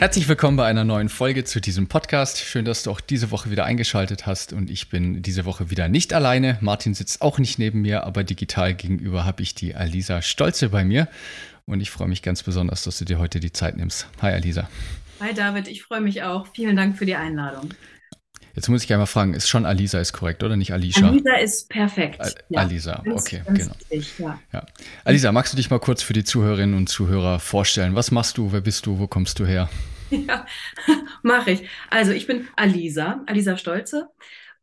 Herzlich willkommen bei einer neuen Folge zu diesem Podcast. Schön, dass du auch diese Woche wieder eingeschaltet hast und ich bin diese Woche wieder nicht alleine. Martin sitzt auch nicht neben mir, aber digital gegenüber habe ich die Alisa Stolze bei mir und ich freue mich ganz besonders, dass du dir heute die Zeit nimmst. Hi Alisa. Hi David, ich freue mich auch. Vielen Dank für die Einladung. Jetzt muss ich einmal fragen, ist schon Alisa ist korrekt oder nicht Alicia? Alisa ist perfekt. Al ja. Alisa, okay, ganz genau. Richtig, ja. ja. Alisa, magst du dich mal kurz für die Zuhörerinnen und Zuhörer vorstellen? Was machst du? Wer bist du? Wo kommst du her? Ja, mache ich. Also ich bin Alisa, Alisa Stolze.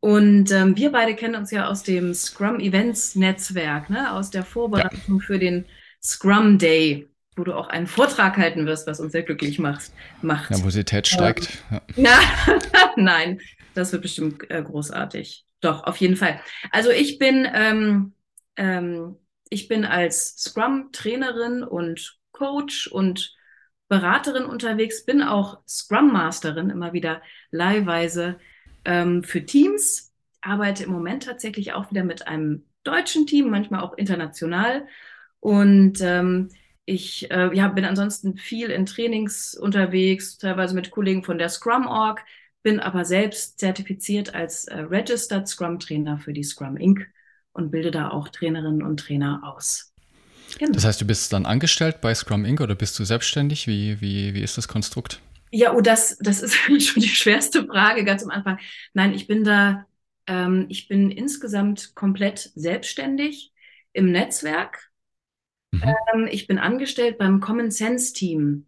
Und ähm, wir beide kennen uns ja aus dem Scrum Events Netzwerk, ne? aus der Vorbereitung für den Scrum Day, wo du auch einen Vortrag halten wirst, was uns sehr glücklich macht. macht. Nervosität steigt. Ähm, ja. Na, nein, das wird bestimmt äh, großartig. Doch, auf jeden Fall. Also ich bin, ähm, ähm, ich bin als Scrum-Trainerin und Coach und Beraterin unterwegs, bin auch Scrum Masterin immer wieder leihweise ähm, für Teams, arbeite im Moment tatsächlich auch wieder mit einem deutschen Team, manchmal auch international. Und ähm, ich äh, ja, bin ansonsten viel in Trainings unterwegs, teilweise mit Kollegen von der Scrum Org, bin aber selbst zertifiziert als äh, Registered Scrum Trainer für die Scrum Inc. und bilde da auch Trainerinnen und Trainer aus. Genau. Das heißt, du bist dann angestellt bei Scrum Inc. oder bist du selbstständig? Wie, wie, wie ist das Konstrukt? Ja, oh, das, das ist schon die schwerste Frage ganz am Anfang. Nein, ich bin da, ähm, ich bin insgesamt komplett selbstständig im Netzwerk. Mhm. Ähm, ich bin angestellt beim Common Sense Team.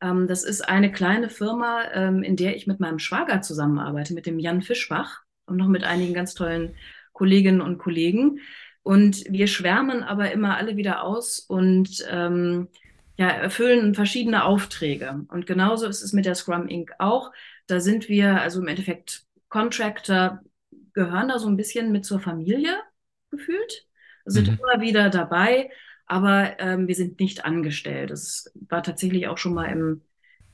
Ähm, das ist eine kleine Firma, ähm, in der ich mit meinem Schwager zusammenarbeite, mit dem Jan Fischbach und noch mit einigen ganz tollen Kolleginnen und Kollegen. Und wir schwärmen aber immer alle wieder aus und ähm, ja, erfüllen verschiedene Aufträge. Und genauso ist es mit der Scrum Inc. auch. Da sind wir, also im Endeffekt Contractor, gehören da so ein bisschen mit zur Familie gefühlt, sind mhm. immer wieder dabei, aber ähm, wir sind nicht angestellt. Das war tatsächlich auch schon mal im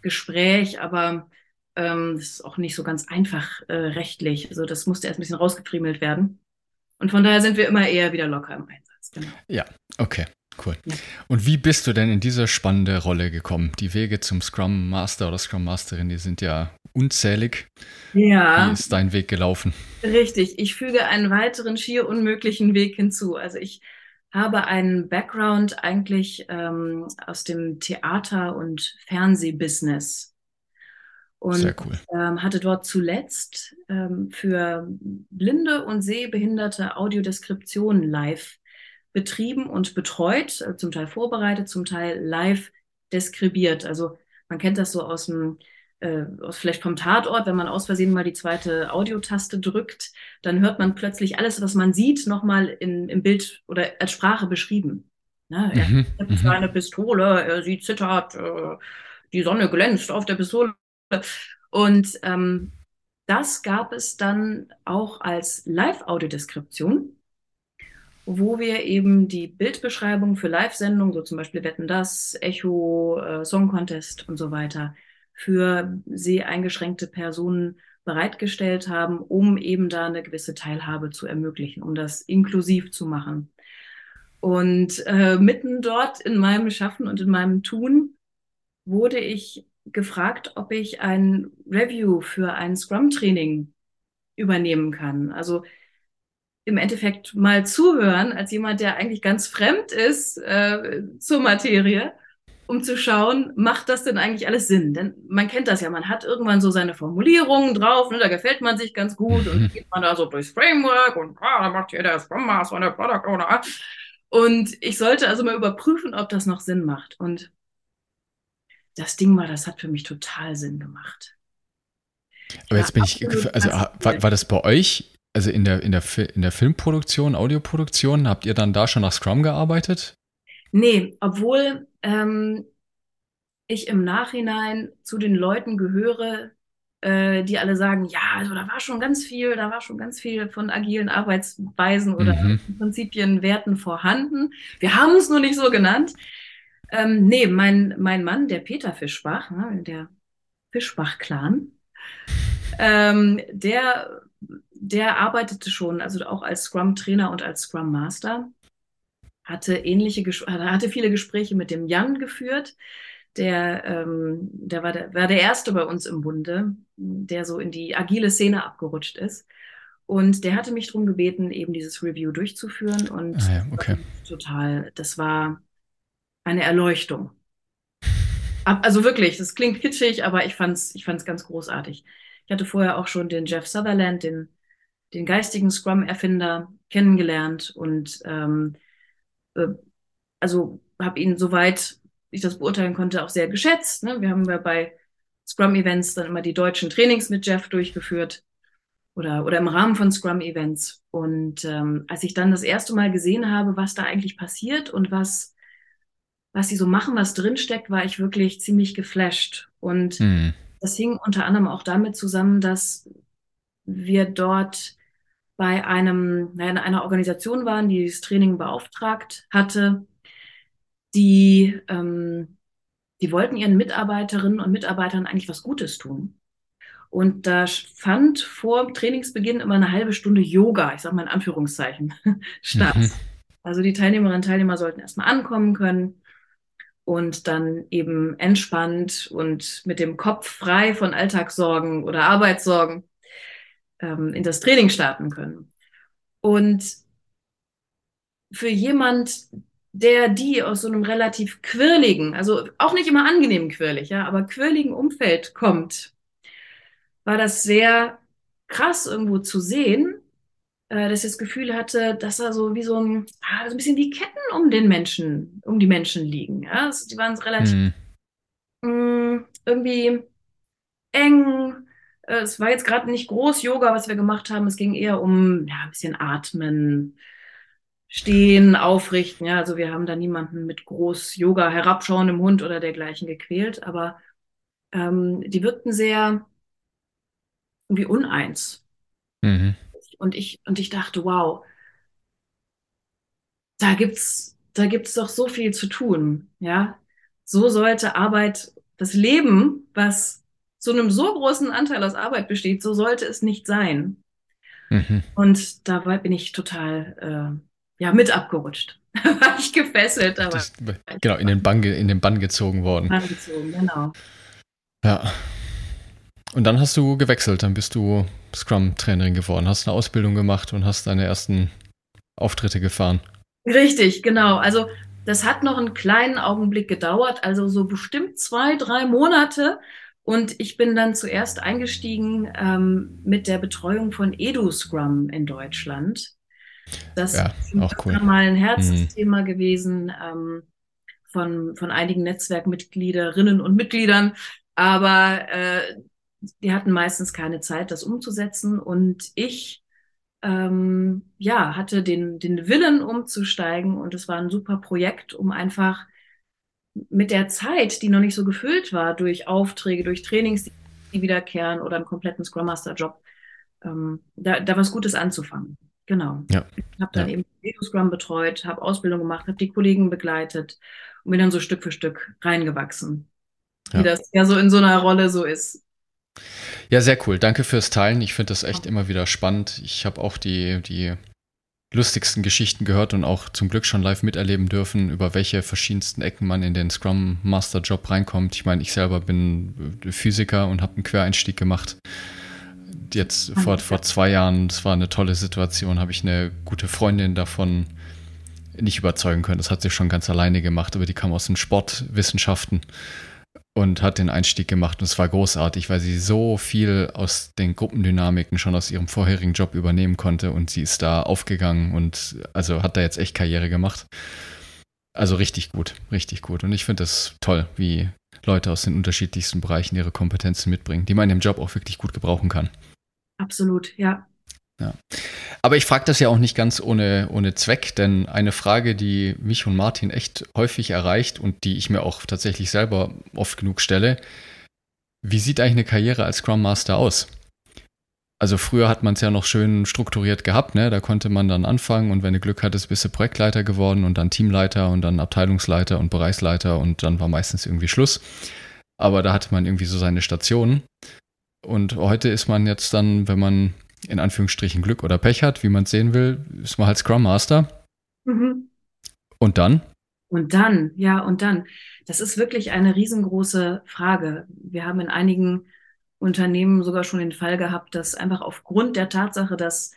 Gespräch, aber ähm, das ist auch nicht so ganz einfach äh, rechtlich. Also das musste erst ein bisschen rausgefriemelt werden. Und von daher sind wir immer eher wieder locker im Einsatz. Genau. Ja, okay. Cool. Ja. Und wie bist du denn in diese spannende Rolle gekommen? Die Wege zum Scrum Master oder Scrum Masterin, die sind ja unzählig. Ja. Wie ist dein Weg gelaufen? Richtig. Ich füge einen weiteren schier unmöglichen Weg hinzu. Also ich habe einen Background eigentlich ähm, aus dem Theater- und Fernsehbusiness und Sehr cool. ähm, hatte dort zuletzt ähm, für blinde und sehbehinderte Audiodeskription live betrieben und betreut, äh, zum Teil vorbereitet, zum Teil live deskribiert. Also man kennt das so aus dem äh, vielleicht vom Tatort, wenn man aus Versehen mal die zweite Audiotaste drückt, dann hört man plötzlich alles, was man sieht, nochmal im Bild oder als Sprache beschrieben. Ne? Er mhm, hat seine mhm. Pistole, er, sie zittert, äh, die Sonne glänzt auf der Pistole. Und ähm, das gab es dann auch als Live-Audiodeskription, wo wir eben die Bildbeschreibung für Live-Sendungen, so zum Beispiel Wetten das, Echo, äh, Song Contest und so weiter, für sehr eingeschränkte Personen bereitgestellt haben, um eben da eine gewisse Teilhabe zu ermöglichen, um das inklusiv zu machen. Und äh, mitten dort in meinem Schaffen und in meinem Tun wurde ich gefragt, ob ich ein Review für ein Scrum-Training übernehmen kann. Also im Endeffekt mal zuhören als jemand, der eigentlich ganz fremd ist äh, zur Materie, um zu schauen, macht das denn eigentlich alles Sinn? Denn man kennt das ja, man hat irgendwann so seine Formulierungen drauf, ne, da gefällt man sich ganz gut und geht man da so durchs Framework und ah, da macht hier der Scrum Master und der Product Owner. Und ich sollte also mal überprüfen, ob das noch Sinn macht. Und das Ding war, das hat für mich total Sinn gemacht. Aber jetzt bin ich, also war, war, das bei euch Also in der, in der, in der Filmproduktion, Audioproduktion, habt ihr dann da schon nach Scrum gearbeitet? Nee, obwohl ähm, ich im Nachhinein zu den Leuten gehöre, äh, die alle sagen, ja, also da war schon ganz viel, da war schon ganz viel von agilen Arbeitsweisen oder mhm. Prinzipien, Werten vorhanden. Wir haben es nur nicht so genannt. Ähm, nee, mein, mein Mann, der Peter Fischbach, ne, der Fischbach-Clan, ähm, der, der arbeitete schon, also auch als Scrum-Trainer und als Scrum-Master, hatte ähnliche, hatte viele Gespräche mit dem Jan geführt, der, ähm, der, war der war der erste bei uns im Bunde, der so in die agile Szene abgerutscht ist. Und der hatte mich darum gebeten, eben dieses Review durchzuführen. Und ah ja, okay. total, das war eine Erleuchtung. Also wirklich, das klingt kitschig, aber ich fand's, ich fand's ganz großartig. Ich hatte vorher auch schon den Jeff Sutherland, den, den geistigen Scrum-Erfinder, kennengelernt und ähm, äh, also habe ihn soweit ich das beurteilen konnte, auch sehr geschätzt. Ne? Wir haben ja bei Scrum-Events dann immer die deutschen Trainings mit Jeff durchgeführt oder, oder im Rahmen von Scrum-Events. Und ähm, als ich dann das erste Mal gesehen habe, was da eigentlich passiert und was, was sie so machen, was drinsteckt, war ich wirklich ziemlich geflasht. Und mhm. das hing unter anderem auch damit zusammen, dass wir dort bei einem, naja, einer Organisation waren, die das Training beauftragt hatte die, ähm, die wollten ihren Mitarbeiterinnen und Mitarbeitern eigentlich was Gutes tun. Und da fand vor Trainingsbeginn immer eine halbe Stunde Yoga, ich sage mal in Anführungszeichen, statt. Mhm. Also die Teilnehmerinnen und Teilnehmer sollten erstmal ankommen können und dann eben entspannt und mit dem Kopf frei von Alltagssorgen oder Arbeitssorgen ähm, in das Training starten können. Und für jemand, der die aus so einem relativ quirligen, also auch nicht immer angenehm quirlig, ja, aber quirligen Umfeld kommt, war das sehr krass irgendwo zu sehen, äh, dass ich das Gefühl hatte, dass da so wie so ein, ah, so ein bisschen wie Ketten um den Menschen, um die Menschen liegen. Ja, also die waren relativ mhm. mh, mm, irgendwie eng. Äh, es war jetzt gerade nicht groß Yoga, was wir gemacht haben. Es ging eher um ja, ein bisschen Atmen, stehen, aufrichten. Ja, also wir haben da niemanden mit groß Yoga herabschauendem Hund oder dergleichen gequält, aber ähm, die wirkten sehr wie uneins. Mhm. Und ich, und ich dachte, wow, da gibt's, da gibt's doch so viel zu tun. Ja, so sollte Arbeit, das Leben, was zu einem so großen Anteil aus Arbeit besteht, so sollte es nicht sein. Mhm. Und dabei bin ich total äh, ja, mit abgerutscht. war ich gefesselt, aber. Das, genau, in den, Bann, in den Bann gezogen worden. Bann gezogen, genau. Ja. Und dann hast du gewechselt, dann bist du Scrum-Trainerin geworden, hast eine Ausbildung gemacht und hast deine ersten Auftritte gefahren. Richtig, genau. Also das hat noch einen kleinen Augenblick gedauert, also so bestimmt zwei, drei Monate. Und ich bin dann zuerst eingestiegen ähm, mit der Betreuung von EduScrum in Deutschland. Das ja, ist cool. mal ein Herzensthema mhm. gewesen ähm, von, von einigen Netzwerkmitgliederinnen und Mitgliedern. Aber äh, die hatten meistens keine Zeit, das umzusetzen. Und ich ähm, ja, hatte den, den Willen umzusteigen und es war ein super Projekt, um einfach mit der Zeit, die noch nicht so gefüllt war, durch Aufträge, durch Trainings, die wiederkehren oder einen kompletten Scrum Master Job, ähm, da, da was Gutes anzufangen. Genau. Ja. Ich habe dann ja. eben Scrum betreut, habe Ausbildung gemacht, habe die Kollegen begleitet und bin dann so Stück für Stück reingewachsen. Ja. Wie das ja so in so einer Rolle so ist. Ja, sehr cool. Danke fürs Teilen. Ich finde das echt immer wieder spannend. Ich habe auch die, die lustigsten Geschichten gehört und auch zum Glück schon live miterleben dürfen, über welche verschiedensten Ecken man in den Scrum Master Job reinkommt. Ich meine, ich selber bin Physiker und habe einen Quereinstieg gemacht jetzt vor, vor zwei Jahren, das war eine tolle Situation, habe ich eine gute Freundin davon nicht überzeugen können. Das hat sie schon ganz alleine gemacht, aber die kam aus den Sportwissenschaften und hat den Einstieg gemacht und es war großartig, weil sie so viel aus den Gruppendynamiken schon aus ihrem vorherigen Job übernehmen konnte und sie ist da aufgegangen und also hat da jetzt echt Karriere gemacht. Also richtig gut, richtig gut. Und ich finde das toll, wie Leute aus den unterschiedlichsten Bereichen ihre Kompetenzen mitbringen, die man im Job auch wirklich gut gebrauchen kann. Absolut, ja. Ja. Aber ich frage das ja auch nicht ganz ohne, ohne Zweck, denn eine Frage, die mich und Martin echt häufig erreicht und die ich mir auch tatsächlich selber oft genug stelle, wie sieht eigentlich eine Karriere als Scrum Master aus? Also früher hat man es ja noch schön strukturiert gehabt, ne? Da konnte man dann anfangen und wenn du Glück hattest, bist du Projektleiter geworden und dann Teamleiter und dann Abteilungsleiter und Bereichsleiter und dann war meistens irgendwie Schluss. Aber da hatte man irgendwie so seine Stationen. Und heute ist man jetzt dann, wenn man in Anführungsstrichen Glück oder Pech hat, wie man es sehen will, ist man halt Scrum Master. Mhm. Und dann? Und dann, ja, und dann. Das ist wirklich eine riesengroße Frage. Wir haben in einigen Unternehmen sogar schon den Fall gehabt, dass einfach aufgrund der Tatsache, dass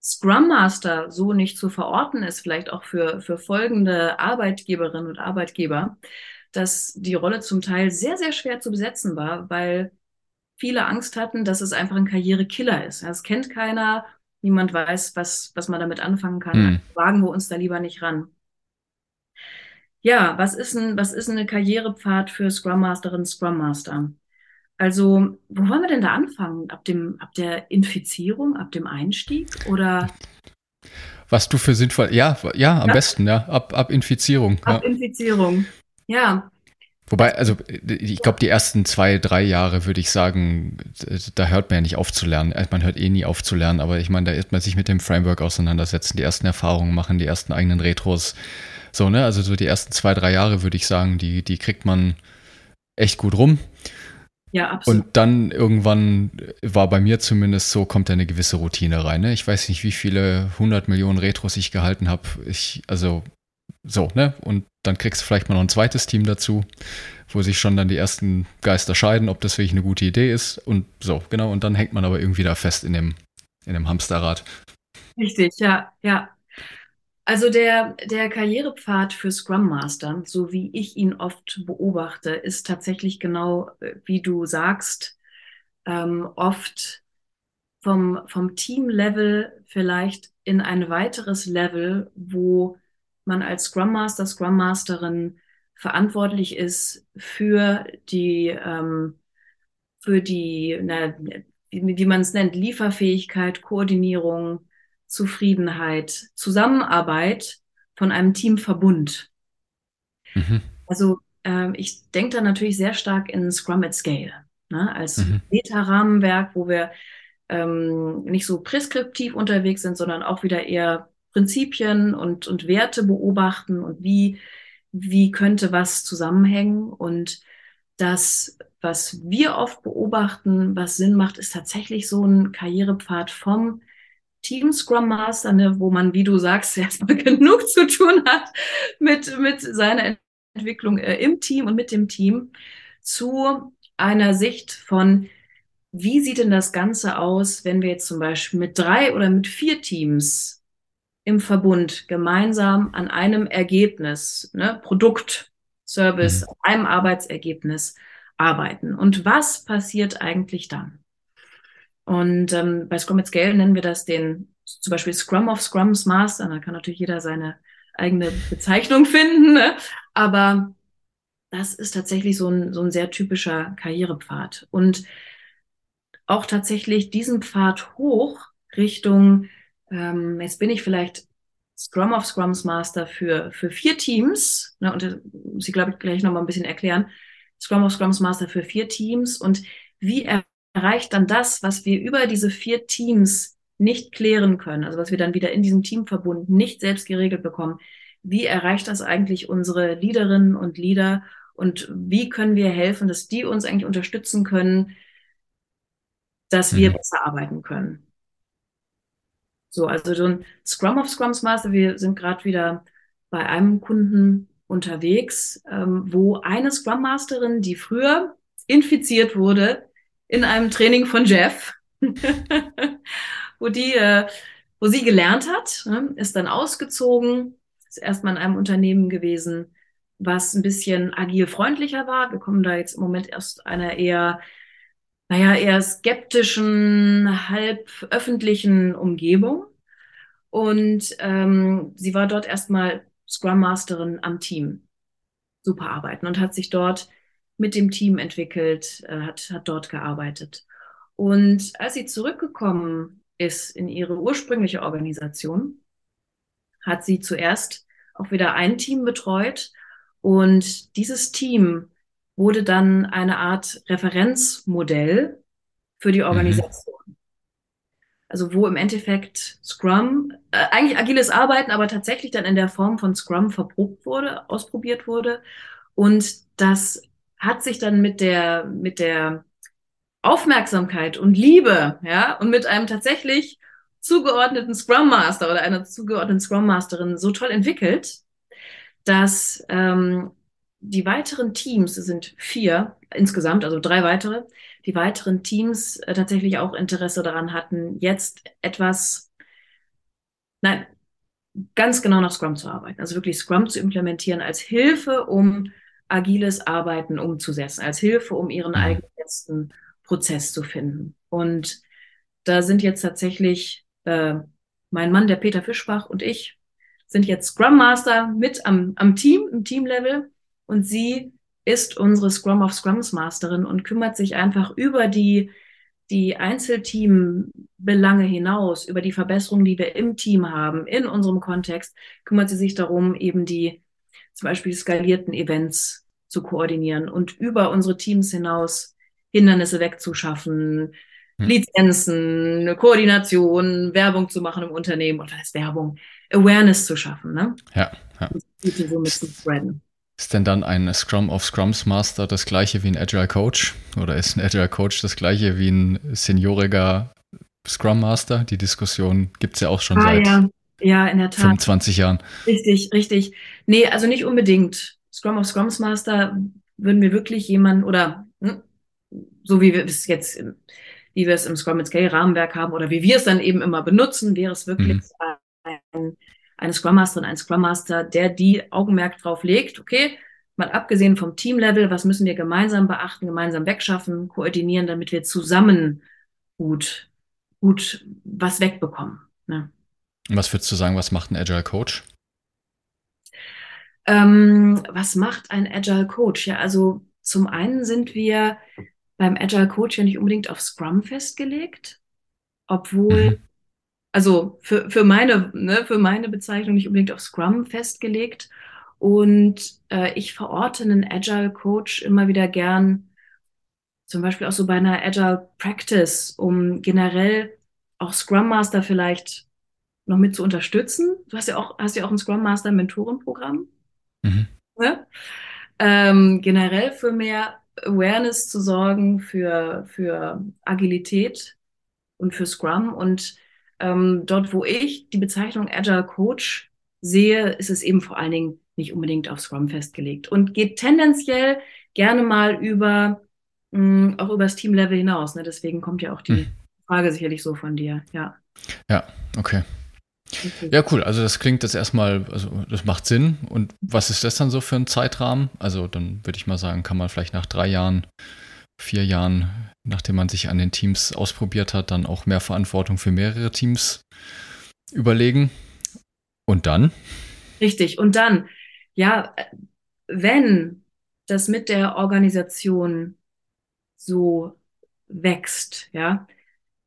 Scrum Master so nicht zu verorten ist, vielleicht auch für, für folgende Arbeitgeberinnen und Arbeitgeber, dass die Rolle zum Teil sehr, sehr schwer zu besetzen war, weil viele Angst hatten, dass es einfach ein Karrierekiller ist. Das kennt keiner, niemand weiß, was, was man damit anfangen kann. Hm. Wagen wir uns da lieber nicht ran. Ja, was ist ein, was ist eine Karrierepfad für Scrum Masterin, Scrum Master? Also, wo wollen wir denn da anfangen? Ab dem, ab der Infizierung, ab dem Einstieg oder? Was du für sinnvoll, ja, ja, am ja. besten, ja, ab, ab Infizierung. Ab ja. Infizierung, ja. Wobei, also ich glaube, die ersten zwei, drei Jahre würde ich sagen, da hört man ja nicht auf zu lernen. Also, man hört eh nie auf zu lernen, aber ich meine, da ist man sich mit dem Framework auseinandersetzen, die ersten Erfahrungen machen, die ersten eigenen Retros. So, ne? Also so die ersten zwei, drei Jahre würde ich sagen, die, die kriegt man echt gut rum. Ja, absolut. Und dann irgendwann war bei mir zumindest so, kommt da eine gewisse Routine rein. Ne? Ich weiß nicht, wie viele hundert Millionen Retros ich gehalten habe. Ich, also so, ne? Und dann kriegst du vielleicht mal noch ein zweites Team dazu, wo sich schon dann die ersten Geister scheiden, ob das wirklich eine gute Idee ist. Und so, genau. Und dann hängt man aber irgendwie da fest in dem, in dem Hamsterrad. Richtig, ja, ja. Also der, der Karrierepfad für Scrum Master, so wie ich ihn oft beobachte, ist tatsächlich genau, äh, wie du sagst, ähm, oft vom, vom Team-Level vielleicht in ein weiteres Level, wo man als Scrum Master, Scrum Masterin verantwortlich ist für die, ähm, für die, na, wie, wie man es nennt, Lieferfähigkeit, Koordinierung, Zufriedenheit, Zusammenarbeit von einem Teamverbund. Mhm. Also ähm, ich denke da natürlich sehr stark in Scrum at Scale, ne? als mhm. Meta-Rahmenwerk, wo wir ähm, nicht so preskriptiv unterwegs sind, sondern auch wieder eher Prinzipien und, und Werte beobachten und wie, wie könnte was zusammenhängen. Und das, was wir oft beobachten, was Sinn macht, ist tatsächlich so ein Karrierepfad vom Team Scrum Master, ne, wo man, wie du sagst, erstmal genug zu tun hat mit, mit seiner Entwicklung äh, im Team und mit dem Team, zu einer Sicht von, wie sieht denn das Ganze aus, wenn wir jetzt zum Beispiel mit drei oder mit vier Teams im Verbund gemeinsam an einem Ergebnis, ne, Produkt, Service, mhm. einem Arbeitsergebnis arbeiten. Und was passiert eigentlich dann? Und ähm, bei Scrum at Scale nennen wir das den zum Beispiel Scrum of Scrums Master. Da kann natürlich jeder seine eigene Bezeichnung finden, ne? aber das ist tatsächlich so ein, so ein sehr typischer Karrierepfad. Und auch tatsächlich diesen Pfad hoch Richtung ähm, jetzt bin ich vielleicht Scrum of Scrums Master für, für vier Teams, ne, und muss ich glaube ich gleich nochmal ein bisschen erklären, Scrum of Scrums Master für vier Teams und wie erreicht dann das, was wir über diese vier Teams nicht klären können, also was wir dann wieder in diesem Teamverbund nicht selbst geregelt bekommen, wie erreicht das eigentlich unsere Leaderinnen und Leader und wie können wir helfen, dass die uns eigentlich unterstützen können, dass wir mhm. besser arbeiten können. So, also so ein Scrum of Scrums Master. Wir sind gerade wieder bei einem Kunden unterwegs, ähm, wo eine Scrum Masterin, die früher infiziert wurde, in einem Training von Jeff, wo die, äh, wo sie gelernt hat, ne, ist dann ausgezogen, ist erstmal in einem Unternehmen gewesen, was ein bisschen agil freundlicher war. Wir kommen da jetzt im Moment erst einer eher naja, eher skeptischen, halb öffentlichen Umgebung. Und ähm, sie war dort erstmal Scrum Masterin am Team. Super arbeiten und hat sich dort mit dem Team entwickelt, äh, hat, hat dort gearbeitet. Und als sie zurückgekommen ist in ihre ursprüngliche Organisation, hat sie zuerst auch wieder ein Team betreut und dieses Team wurde dann eine Art Referenzmodell für die mhm. Organisation. Mhm. Also wo im Endeffekt Scrum, äh, eigentlich agiles Arbeiten, aber tatsächlich dann in der Form von Scrum verprobt wurde, ausprobiert wurde. Und das hat sich dann mit der, mit der Aufmerksamkeit und Liebe, ja, und mit einem tatsächlich zugeordneten Scrum Master oder einer zugeordneten Scrum Masterin so toll entwickelt, dass ähm, die weiteren Teams, es sind vier insgesamt, also drei weitere, die weiteren Teams äh, tatsächlich auch Interesse daran hatten, jetzt etwas, nein, ganz genau nach Scrum zu arbeiten. Also wirklich Scrum zu implementieren als Hilfe, um agiles Arbeiten umzusetzen, als Hilfe, um ihren mhm. eigenen besten Prozess zu finden. Und da sind jetzt tatsächlich äh, mein Mann, der Peter Fischbach und ich sind jetzt Scrum Master mit am, am Team, im Teamlevel. Und sie ist unsere Scrum of Scrums Masterin und kümmert sich einfach über die, die Einzelteam-Belange hinaus, über die Verbesserungen, die wir im Team haben, in unserem Kontext, kümmert sie sich darum, eben die zum Beispiel skalierten Events zu koordinieren und über unsere Teams hinaus Hindernisse wegzuschaffen, hm. Lizenzen, Koordination, Werbung zu machen im Unternehmen, oder das Werbung, Awareness zu schaffen, ne? Ja, ja. So zu spreaden. Ist denn dann ein Scrum of Scrums Master das gleiche wie ein Agile Coach? Oder ist ein Agile Coach das gleiche wie ein senioriger Scrum Master? Die Diskussion gibt es ja auch schon ah, seit ja. Ja, in der Tat. 25 Jahren. Richtig, richtig. Nee, also nicht unbedingt. Scrum of Scrums Master würden wir wirklich jemanden oder hm, so wie wir es jetzt, wie wir es im Scrum mit Scale Rahmenwerk haben oder wie wir es dann eben immer benutzen, wäre es wirklich mhm. ein eine Scrum Masterin, ein Scrum Master, der die Augenmerk drauf legt, okay, mal abgesehen vom Teamlevel, was müssen wir gemeinsam beachten, gemeinsam wegschaffen, koordinieren, damit wir zusammen gut, gut was wegbekommen. Ne? Was würdest du sagen, was macht ein Agile Coach? Ähm, was macht ein Agile Coach? Ja, also zum einen sind wir beim Agile Coach ja nicht unbedingt auf Scrum festgelegt, obwohl mhm also für, für, meine, ne, für meine Bezeichnung nicht unbedingt auf Scrum festgelegt. Und äh, ich verorte einen Agile Coach immer wieder gern, zum Beispiel auch so bei einer Agile Practice, um generell auch Scrum Master vielleicht noch mit zu unterstützen. Du hast ja auch, hast ja auch ein Scrum Master Mentorenprogramm. Mhm. Ne? Ähm, generell für mehr Awareness zu sorgen, für, für Agilität und für Scrum und ähm, dort, wo ich die Bezeichnung Agile Coach sehe, ist es eben vor allen Dingen nicht unbedingt auf Scrum festgelegt und geht tendenziell gerne mal über mh, mm, auch über das Teamlevel hinaus. Ne? Deswegen kommt ja auch die hm. Frage sicherlich so von dir. Ja. Ja, okay. Ja, cool. Also das klingt jetzt erstmal, also das macht Sinn. Und was ist das dann so für ein Zeitrahmen? Also dann würde ich mal sagen, kann man vielleicht nach drei Jahren, vier Jahren nachdem man sich an den Teams ausprobiert hat, dann auch mehr Verantwortung für mehrere Teams überlegen. Und dann? Richtig. Und dann, ja, wenn das mit der Organisation so wächst, ja,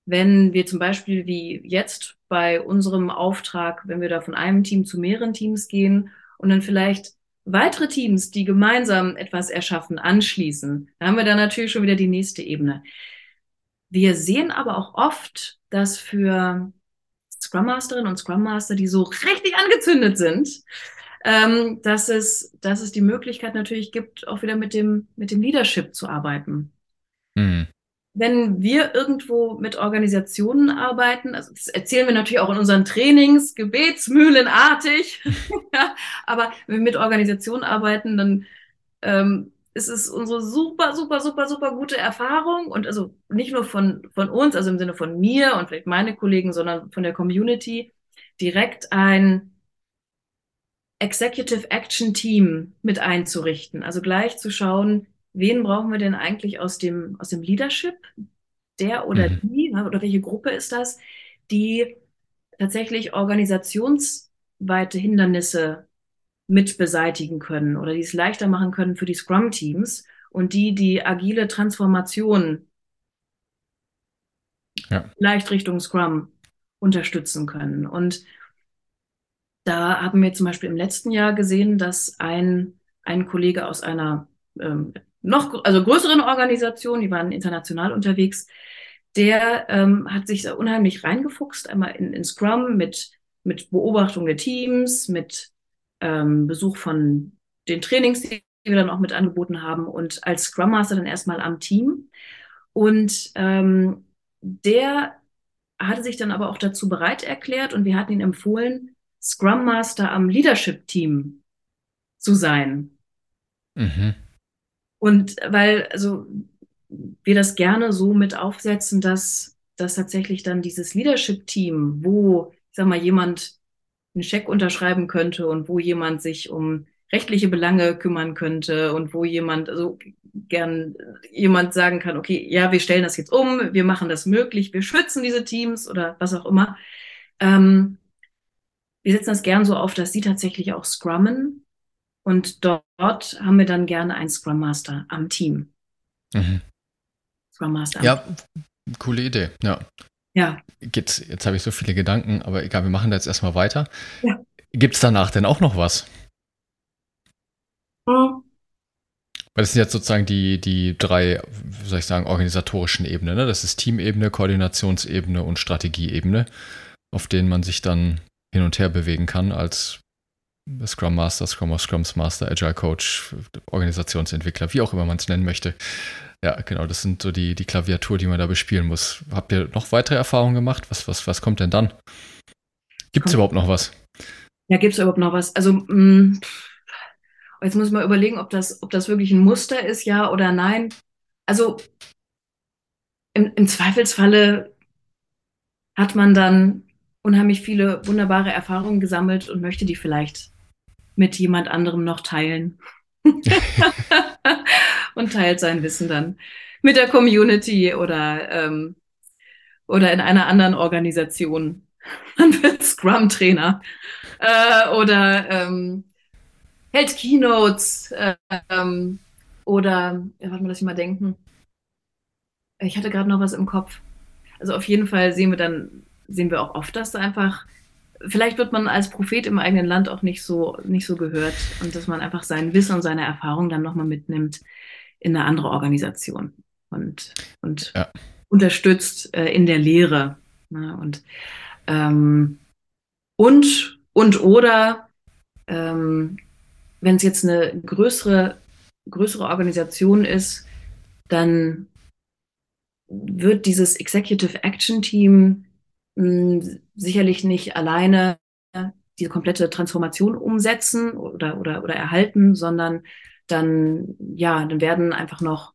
wenn wir zum Beispiel wie jetzt bei unserem Auftrag, wenn wir da von einem Team zu mehreren Teams gehen und dann vielleicht weitere Teams, die gemeinsam etwas erschaffen, anschließen, da haben wir dann natürlich schon wieder die nächste Ebene. Wir sehen aber auch oft, dass für Scrum Masterinnen und Scrum Master, die so richtig angezündet sind, ähm, dass es, dass es die Möglichkeit natürlich gibt, auch wieder mit dem, mit dem Leadership zu arbeiten. Mhm wenn wir irgendwo mit Organisationen arbeiten, also das erzählen wir natürlich auch in unseren Trainings, gebetsmühlenartig, aber wenn wir mit Organisationen arbeiten, dann ähm, ist es unsere super, super, super, super gute Erfahrung und also nicht nur von, von uns, also im Sinne von mir und vielleicht meine Kollegen, sondern von der Community, direkt ein Executive Action Team mit einzurichten. Also gleich zu schauen, wen brauchen wir denn eigentlich aus dem, aus dem Leadership, der oder mhm. die, ne, oder welche Gruppe ist das, die tatsächlich organisationsweite Hindernisse mit beseitigen können oder die es leichter machen können für die Scrum-Teams und die die agile Transformation ja. leicht Richtung Scrum unterstützen können. Und da haben wir zum Beispiel im letzten Jahr gesehen, dass ein, ein Kollege aus einer ähm, noch also größeren Organisation, die waren international unterwegs, der ähm, hat sich da unheimlich reingefuchst, einmal in, in Scrum mit, mit Beobachtung der Teams, mit ähm, Besuch von den Trainings, die wir dann auch mit angeboten haben und als Scrum Master dann erstmal am Team. Und ähm, der hatte sich dann aber auch dazu bereit erklärt und wir hatten ihn empfohlen, Scrum Master am Leadership Team zu sein. Mhm. Und weil, also wir das gerne so mit aufsetzen, dass, dass tatsächlich dann dieses Leadership-Team, wo, ich sag mal, jemand einen Scheck unterschreiben könnte und wo jemand sich um rechtliche Belange kümmern könnte und wo jemand, also gern jemand sagen kann, okay, ja, wir stellen das jetzt um, wir machen das möglich, wir schützen diese Teams oder was auch immer. Ähm, wir setzen das gern so auf, dass sie tatsächlich auch scrummen und dort haben wir dann gerne einen Scrum Master am Team. Mhm. Scrum Master. Ja, coole Idee. Ja. Ja. Gibt's, jetzt habe ich so viele Gedanken, aber egal, wir machen da jetzt erstmal weiter. Ja. Gibt es danach denn auch noch was? Mhm. Weil das sind jetzt sozusagen die, die drei, wie soll ich sagen, organisatorischen Ebenen. Ne? Das ist Teamebene, Koordinationsebene und Strategieebene, auf denen man sich dann hin und her bewegen kann als Scrum Master, Scrum of Scrums Master, Agile Coach, Organisationsentwickler, wie auch immer man es nennen möchte. Ja, genau, das sind so die, die Klaviatur, die man da bespielen muss. Habt ihr noch weitere Erfahrungen gemacht? Was, was, was kommt denn dann? Gibt es überhaupt noch was? Ja, gibt es überhaupt noch was? Also, mh, mm, jetzt muss man überlegen, ob das, ob das wirklich ein Muster ist, ja oder nein. Also, im, im Zweifelsfalle hat man dann unheimlich viele wunderbare Erfahrungen gesammelt und möchte die vielleicht mit jemand anderem noch teilen. und teilt sein Wissen dann mit der Community oder, ähm, oder in einer anderen Organisation. Man wird Scrum-Trainer äh, oder ähm, hält Keynotes äh, ähm, oder, ja, warte mal, lass ich mal denken. Ich hatte gerade noch was im Kopf. Also auf jeden Fall sehen wir dann, sehen wir auch oft, dass da einfach vielleicht wird man als Prophet im eigenen Land auch nicht so, nicht so gehört und dass man einfach sein Wissen und seine Erfahrung dann nochmal mitnimmt in eine andere Organisation und, und ja. unterstützt äh, in der Lehre. Ne? Und, ähm, und, und oder ähm, wenn es jetzt eine größere, größere Organisation ist, dann wird dieses Executive Action Team sicherlich nicht alleine diese komplette Transformation umsetzen oder, oder, oder erhalten, sondern dann, ja, dann werden einfach noch,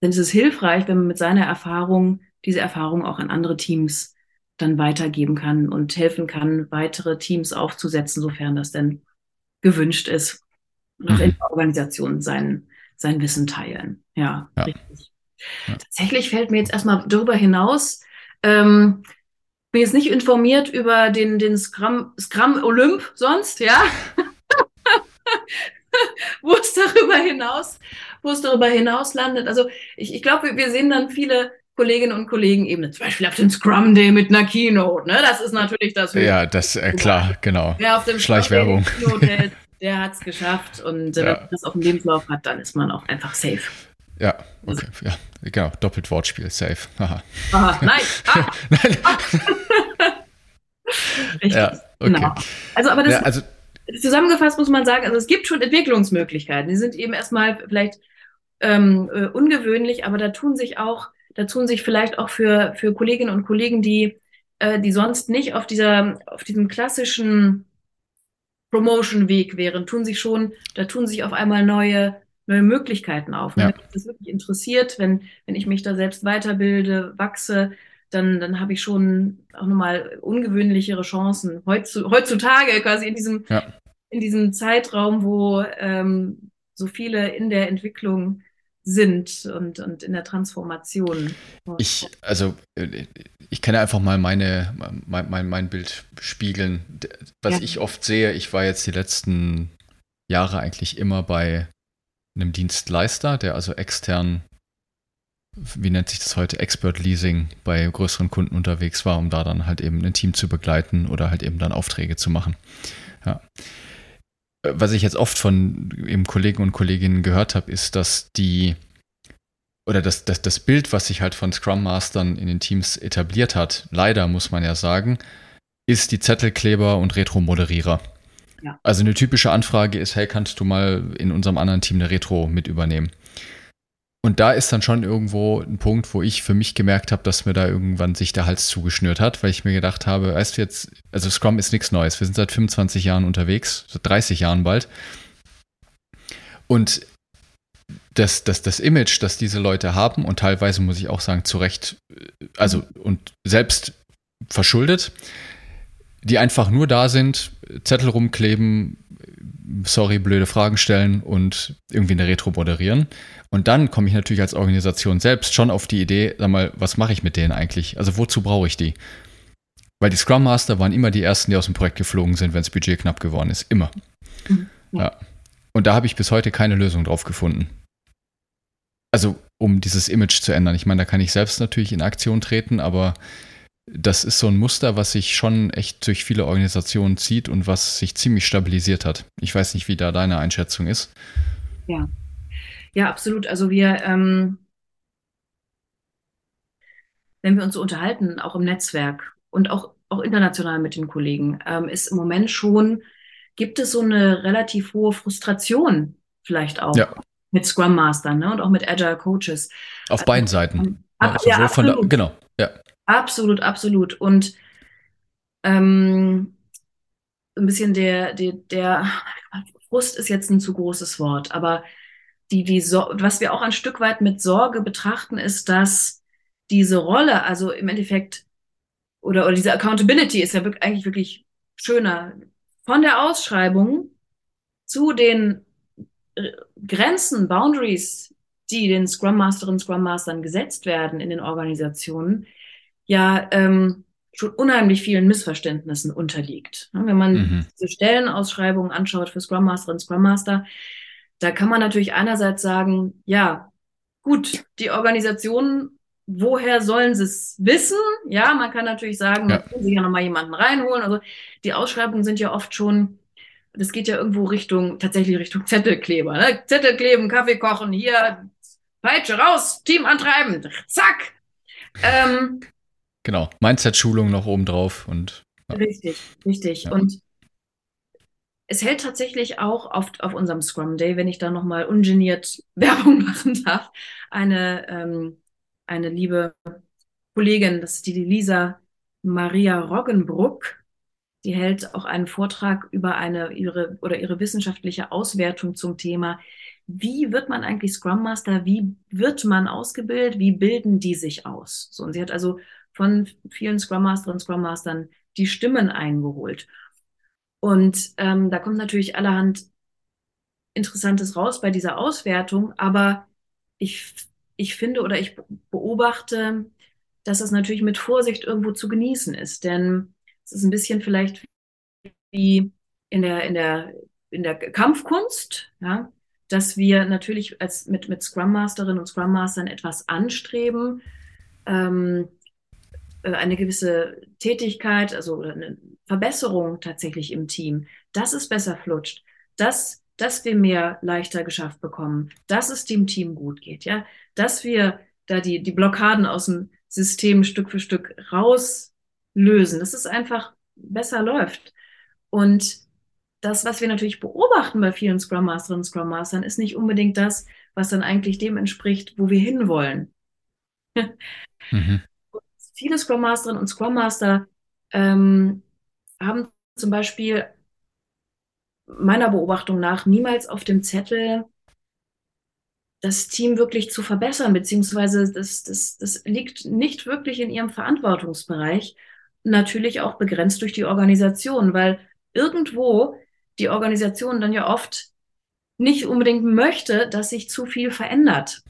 dann ist es hilfreich, wenn man mit seiner Erfahrung diese Erfahrung auch an andere Teams dann weitergeben kann und helfen kann, weitere Teams aufzusetzen, sofern das denn gewünscht ist. Und auch mhm. in der Organisation sein, sein Wissen teilen. Ja, ja. richtig. Ja. Tatsächlich fällt mir jetzt erstmal darüber hinaus, ähm, bin jetzt nicht informiert über den, den Scrum, Scrum Olymp sonst, ja. wo es darüber hinaus, wo es darüber hinaus landet. Also ich, ich glaube, wir sehen dann viele Kolleginnen und Kollegen eben zum Beispiel auf dem Scrum Day mit einer Keynote. Ne? Das ist natürlich das. Ja, das äh, klar, genau. Wer auf dem Schleichwerbung. Scrum Day der hat es geschafft und äh, ja. wenn man das auf dem Lebenslauf hat, dann ist man auch einfach safe. Ja, okay, ja, genau, doppelt Wortspiel, safe. Aha. Aha nein. Ah. nein. Ah. Ja, okay. genau. Also, aber das, ja, also, zusammengefasst muss man sagen, also es gibt schon Entwicklungsmöglichkeiten. Die sind eben erstmal vielleicht ähm, äh, ungewöhnlich, aber da tun sich auch, da tun sich vielleicht auch für, für Kolleginnen und Kollegen, die, äh, die sonst nicht auf dieser, auf diesem klassischen Promotion-Weg wären, tun sich schon, da tun sich auf einmal neue neue Möglichkeiten auf. Ja. Wenn mich das wirklich interessiert, wenn, wenn ich mich da selbst weiterbilde, wachse, dann, dann habe ich schon auch nochmal ungewöhnlichere Chancen. heutzutage quasi in diesem, ja. in diesem Zeitraum, wo ähm, so viele in der Entwicklung sind und, und in der Transformation. Ich, also, äh, ich kann einfach mal meine, mein, mein, mein Bild spiegeln. Was ja. ich oft sehe, ich war jetzt die letzten Jahre eigentlich immer bei einem Dienstleister, der also extern wie nennt sich das heute, Expert Leasing bei größeren Kunden unterwegs war, um da dann halt eben ein Team zu begleiten oder halt eben dann Aufträge zu machen. Ja. Was ich jetzt oft von eben Kollegen und Kolleginnen gehört habe, ist, dass die oder das, das, das Bild, was sich halt von Scrum Mastern in den Teams etabliert hat, leider muss man ja sagen, ist die Zettelkleber und Retro-Moderierer. Also eine typische Anfrage ist, hey, kannst du mal in unserem anderen Team eine Retro mit übernehmen? Und da ist dann schon irgendwo ein Punkt, wo ich für mich gemerkt habe, dass mir da irgendwann sich der Hals zugeschnürt hat, weil ich mir gedacht habe, weißt du jetzt, also Scrum ist nichts Neues. Wir sind seit 25 Jahren unterwegs, seit 30 Jahren bald. Und das, das, das Image, das diese Leute haben, und teilweise muss ich auch sagen, zu Recht, also und selbst verschuldet, die einfach nur da sind, Zettel rumkleben, sorry, blöde Fragen stellen und irgendwie eine Retro moderieren. Und dann komme ich natürlich als Organisation selbst schon auf die Idee, sag mal, was mache ich mit denen eigentlich? Also wozu brauche ich die? Weil die Scrum Master waren immer die ersten, die aus dem Projekt geflogen sind, wenn das Budget knapp geworden ist. Immer. Mhm. Ja. Und da habe ich bis heute keine Lösung drauf gefunden. Also, um dieses Image zu ändern. Ich meine, da kann ich selbst natürlich in Aktion treten, aber das ist so ein Muster, was sich schon echt durch viele Organisationen zieht und was sich ziemlich stabilisiert hat. Ich weiß nicht, wie da deine Einschätzung ist. Ja, ja, absolut. Also wir, ähm, wenn wir uns so unterhalten, auch im Netzwerk und auch, auch international mit den Kollegen, ähm, ist im Moment schon, gibt es so eine relativ hohe Frustration vielleicht auch ja. mit Scrum Mastern ne, und auch mit Agile Coaches. Auf beiden also, Seiten. Ähm, ja, ja, also der, genau. Absolut, absolut. Und ähm, ein bisschen der, der, der Frust ist jetzt ein zu großes Wort, aber die, die so was wir auch ein Stück weit mit Sorge betrachten, ist, dass diese Rolle, also im Endeffekt, oder, oder diese Accountability ist ja wirklich, eigentlich wirklich schöner, von der Ausschreibung zu den äh, Grenzen, Boundaries, die den Scrum Masterinnen Scrum Mastern gesetzt werden in den Organisationen, ja ähm, schon unheimlich vielen Missverständnissen unterliegt. Wenn man mhm. diese Stellenausschreibungen anschaut für Scrum Master und Scrum Master, da kann man natürlich einerseits sagen, ja, gut, die Organisationen, woher sollen sie es wissen? Ja, man kann natürlich sagen, ja. man kann sich ja nochmal jemanden reinholen. Also die Ausschreibungen sind ja oft schon, das geht ja irgendwo Richtung, tatsächlich Richtung Zettelkleber. Ne? Zettel kleben, Kaffee kochen, hier, Peitsche raus, Team antreiben, zack. Ähm, genau, Mindset-Schulung noch oben drauf und. Ja. Richtig, richtig. Ja. Und es hält tatsächlich auch auf, auf unserem Scrum Day, wenn ich da nochmal ungeniert Werbung machen darf, eine, ähm, eine liebe Kollegin, das ist die Lisa Maria Roggenbruck, die hält auch einen Vortrag über eine ihre oder ihre wissenschaftliche Auswertung zum Thema, wie wird man eigentlich Scrum Master, wie wird man ausgebildet, wie bilden die sich aus? So, und sie hat also von vielen Scrum Masterinnen und Scrum Mastern die Stimmen eingeholt. Und ähm, da kommt natürlich allerhand Interessantes raus bei dieser Auswertung, aber ich, ich finde oder ich beobachte, dass das natürlich mit Vorsicht irgendwo zu genießen ist. Denn es ist ein bisschen vielleicht wie in der, in der, in der Kampfkunst, ja, dass wir natürlich als mit, mit Scrum Masterinnen und Scrum Mastern etwas anstreben, ähm, äh, eine gewisse Tätigkeit, also eine Verbesserung tatsächlich im Team, dass es besser flutscht, dass, dass wir mehr leichter geschafft bekommen, dass es dem Team gut geht, ja, dass wir da die, die Blockaden aus dem System Stück für Stück rauslösen, dass es einfach besser läuft. Und das, was wir natürlich beobachten bei vielen Scrum Masterinnen und Scrum Mastern, ist nicht unbedingt das, was dann eigentlich dem entspricht, wo wir hinwollen. mhm viele Scrum Masterinnen und Scrum Master ähm, haben zum Beispiel meiner Beobachtung nach niemals auf dem Zettel das Team wirklich zu verbessern, beziehungsweise das, das, das liegt nicht wirklich in ihrem Verantwortungsbereich, natürlich auch begrenzt durch die Organisation, weil irgendwo die Organisation dann ja oft nicht unbedingt möchte, dass sich zu viel verändert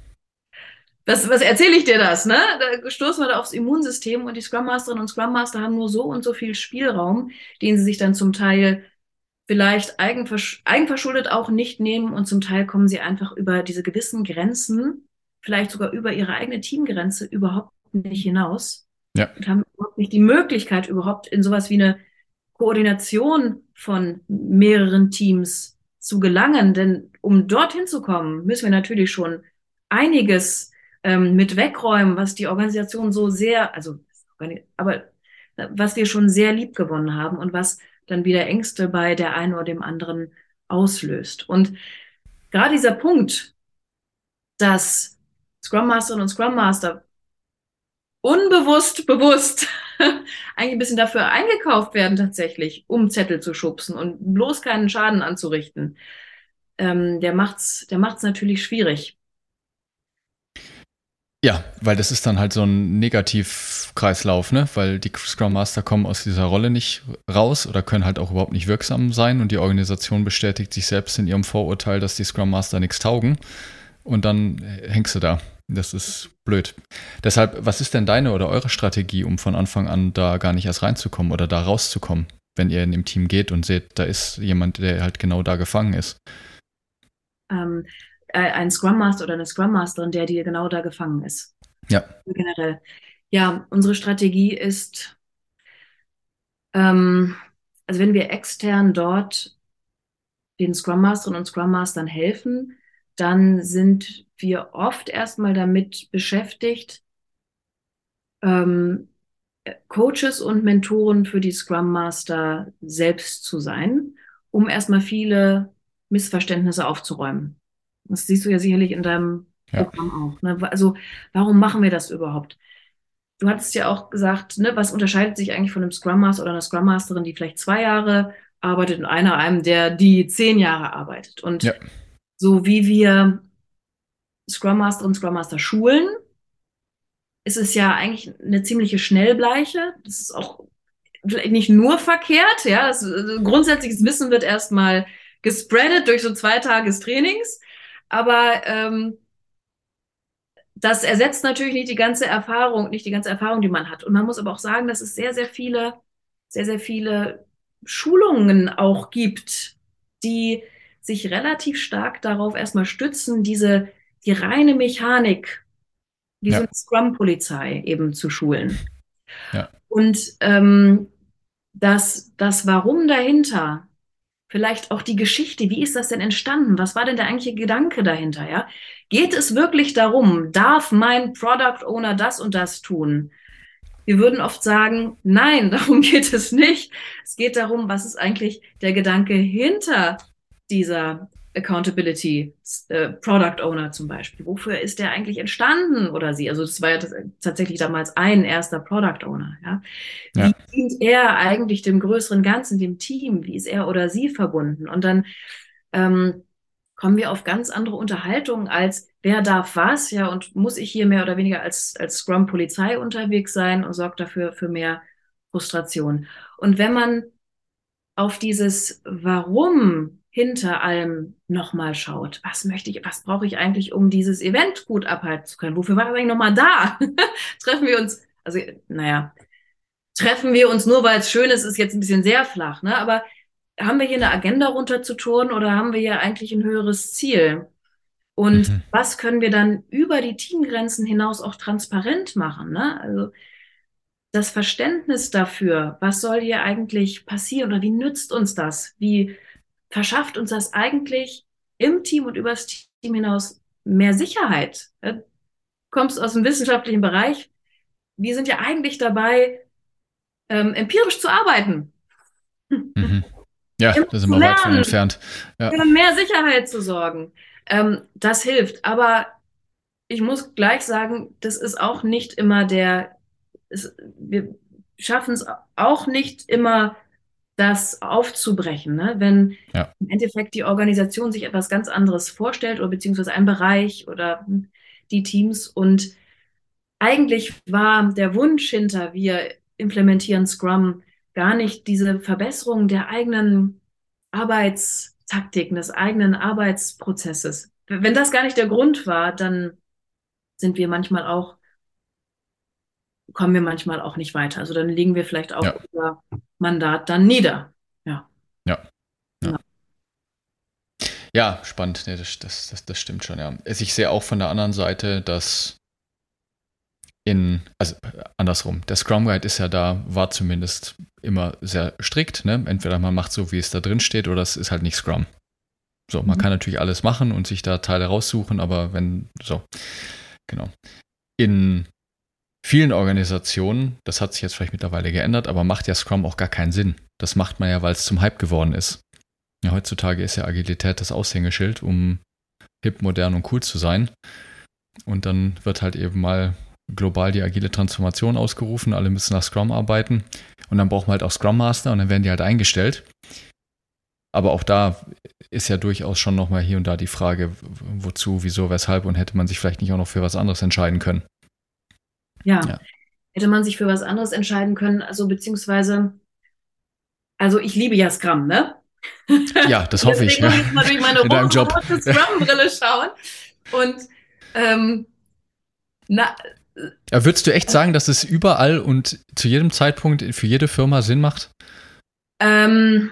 was, was erzähle ich dir das, ne? Da stoßen wir da aufs Immunsystem und die Scrum Masterinnen und Scrum Master haben nur so und so viel Spielraum, den sie sich dann zum Teil vielleicht eigenversch eigenverschuldet auch nicht nehmen und zum Teil kommen sie einfach über diese gewissen Grenzen vielleicht sogar über ihre eigene Teamgrenze überhaupt nicht hinaus ja. und haben überhaupt nicht die Möglichkeit, überhaupt in sowas wie eine Koordination von mehreren Teams zu gelangen. Denn um dorthin zu kommen, müssen wir natürlich schon einiges ähm, mit wegräumen, was die Organisation so sehr, also, aber was wir schon sehr lieb gewonnen haben und was dann wieder Ängste bei der einen oder dem anderen auslöst. Und gerade dieser Punkt, dass Scrum Masterinnen und Scrum Master unbewusst, bewusst eigentlich ein bisschen dafür eingekauft werden tatsächlich, um Zettel zu schubsen und bloß keinen Schaden anzurichten, ähm, der macht's, der macht's natürlich schwierig. Ja, weil das ist dann halt so ein Negativkreislauf, ne? Weil die Scrum Master kommen aus dieser Rolle nicht raus oder können halt auch überhaupt nicht wirksam sein und die Organisation bestätigt sich selbst in ihrem Vorurteil, dass die Scrum Master nichts taugen und dann hängst du da. Das ist blöd. Deshalb, was ist denn deine oder eure Strategie, um von Anfang an da gar nicht erst reinzukommen oder da rauszukommen, wenn ihr in dem Team geht und seht, da ist jemand, der halt genau da gefangen ist? Ähm, äh, ein Scrum Master oder eine Scrum Masterin, der dir genau da gefangen ist. Ja. Generell. Ja, unsere Strategie ist, ähm, also wenn wir extern dort den Scrum Masterinnen und Scrum Mastern helfen, dann sind wir oft erstmal damit beschäftigt, ähm, Coaches und Mentoren für die Scrum Master selbst zu sein, um erstmal viele Missverständnisse aufzuräumen. Das siehst du ja sicherlich in deinem ja. Programm auch. Ne? Also warum machen wir das überhaupt? Du hattest ja auch gesagt, ne, was unterscheidet sich eigentlich von einem Scrum Master oder einer Scrum Masterin, die vielleicht zwei Jahre arbeitet und einer einem, der die zehn Jahre arbeitet. Und ja. so wie wir Scrum Master und Scrum Master schulen, ist es ja eigentlich eine ziemliche Schnellbleiche. Das ist auch vielleicht nicht nur verkehrt, ja. Das, also grundsätzliches Wissen wird erstmal gespreadet durch so zwei Tages Trainings. Aber ähm, das ersetzt natürlich nicht die ganze Erfahrung, nicht die ganze Erfahrung, die man hat. Und man muss aber auch sagen, dass es sehr, sehr viele, sehr, sehr viele Schulungen auch gibt, die sich relativ stark darauf erstmal stützen, diese, die reine Mechanik, wie ja. so eine Scrum-Polizei eben zu schulen. Ja. Und ähm, das, das Warum dahinter, vielleicht auch die Geschichte, wie ist das denn entstanden? Was war denn der eigentliche Gedanke dahinter, ja? Geht es wirklich darum, darf mein Product Owner das und das tun? Wir würden oft sagen, nein, darum geht es nicht. Es geht darum, was ist eigentlich der Gedanke hinter dieser Accountability äh, Product Owner zum Beispiel. Wofür ist der eigentlich entstanden oder sie? Also das war ja das, tatsächlich damals ein erster Product Owner. Ja? Wie ja. dient er eigentlich dem größeren Ganzen, dem Team? Wie ist er oder sie verbunden? Und dann ähm, kommen wir auf ganz andere Unterhaltungen als wer darf was, ja, und muss ich hier mehr oder weniger als, als Scrum Polizei unterwegs sein und sorgt dafür für mehr Frustration. Und wenn man auf dieses Warum hinter allem nochmal schaut. Was möchte ich, was brauche ich eigentlich, um dieses Event gut abhalten zu können? Wofür war das eigentlich nochmal da? treffen wir uns, also, naja, treffen wir uns nur, weil es schön ist, ist jetzt ein bisschen sehr flach, ne? Aber haben wir hier eine Agenda runterzuturnen oder haben wir hier eigentlich ein höheres Ziel? Und mhm. was können wir dann über die Teamgrenzen hinaus auch transparent machen? Ne? Also das Verständnis dafür, was soll hier eigentlich passieren oder wie nützt uns das? Wie verschafft uns das eigentlich im Team und übers Team hinaus mehr Sicherheit. Du kommst aus dem wissenschaftlichen Bereich. Wir sind ja eigentlich dabei, ähm, empirisch zu arbeiten. Mhm. Ja, da sind wir weit von entfernt. Ja. Für mehr Sicherheit zu sorgen. Ähm, das hilft. Aber ich muss gleich sagen, das ist auch nicht immer der, es, wir schaffen es auch nicht immer das aufzubrechen. Ne? Wenn ja. im Endeffekt die Organisation sich etwas ganz anderes vorstellt oder beziehungsweise ein Bereich oder die Teams und eigentlich war der Wunsch hinter, wir implementieren Scrum, gar nicht diese Verbesserung der eigenen Arbeitstaktiken, des eigenen Arbeitsprozesses. Wenn das gar nicht der Grund war, dann sind wir manchmal auch, kommen wir manchmal auch nicht weiter. Also dann legen wir vielleicht auch ja. unser Mandat dann nieder. Ja. Ja. ja. Ja, spannend. Nee, das, das, das, das stimmt schon, ja. Also ich sehe auch von der anderen Seite, dass in, also andersrum, der Scrum Guide ist ja da, war zumindest immer sehr strikt. Ne? Entweder man macht so, wie es da drin steht, oder es ist halt nicht Scrum. So, man mhm. kann natürlich alles machen und sich da Teile raussuchen, aber wenn, so, genau. In vielen Organisationen, das hat sich jetzt vielleicht mittlerweile geändert, aber macht ja Scrum auch gar keinen Sinn. Das macht man ja, weil es zum Hype geworden ist. Ja, heutzutage ist ja Agilität das Aushängeschild, um hip, modern und cool zu sein. Und dann wird halt eben mal global die agile Transformation ausgerufen, alle müssen nach Scrum arbeiten und dann braucht man halt auch Scrum Master und dann werden die halt eingestellt. Aber auch da ist ja durchaus schon nochmal hier und da die Frage, wozu, wieso, weshalb und hätte man sich vielleicht nicht auch noch für was anderes entscheiden können. Ja, ja. hätte man sich für was anderes entscheiden können, also beziehungsweise, also ich liebe ja Scrum, ne? Ja, das hoffe ich. Muss ich mal durch meine rote Scrum-Brille schauen und ähm, na, ja, würdest du echt sagen, dass es überall und zu jedem Zeitpunkt für jede Firma Sinn macht? Ähm,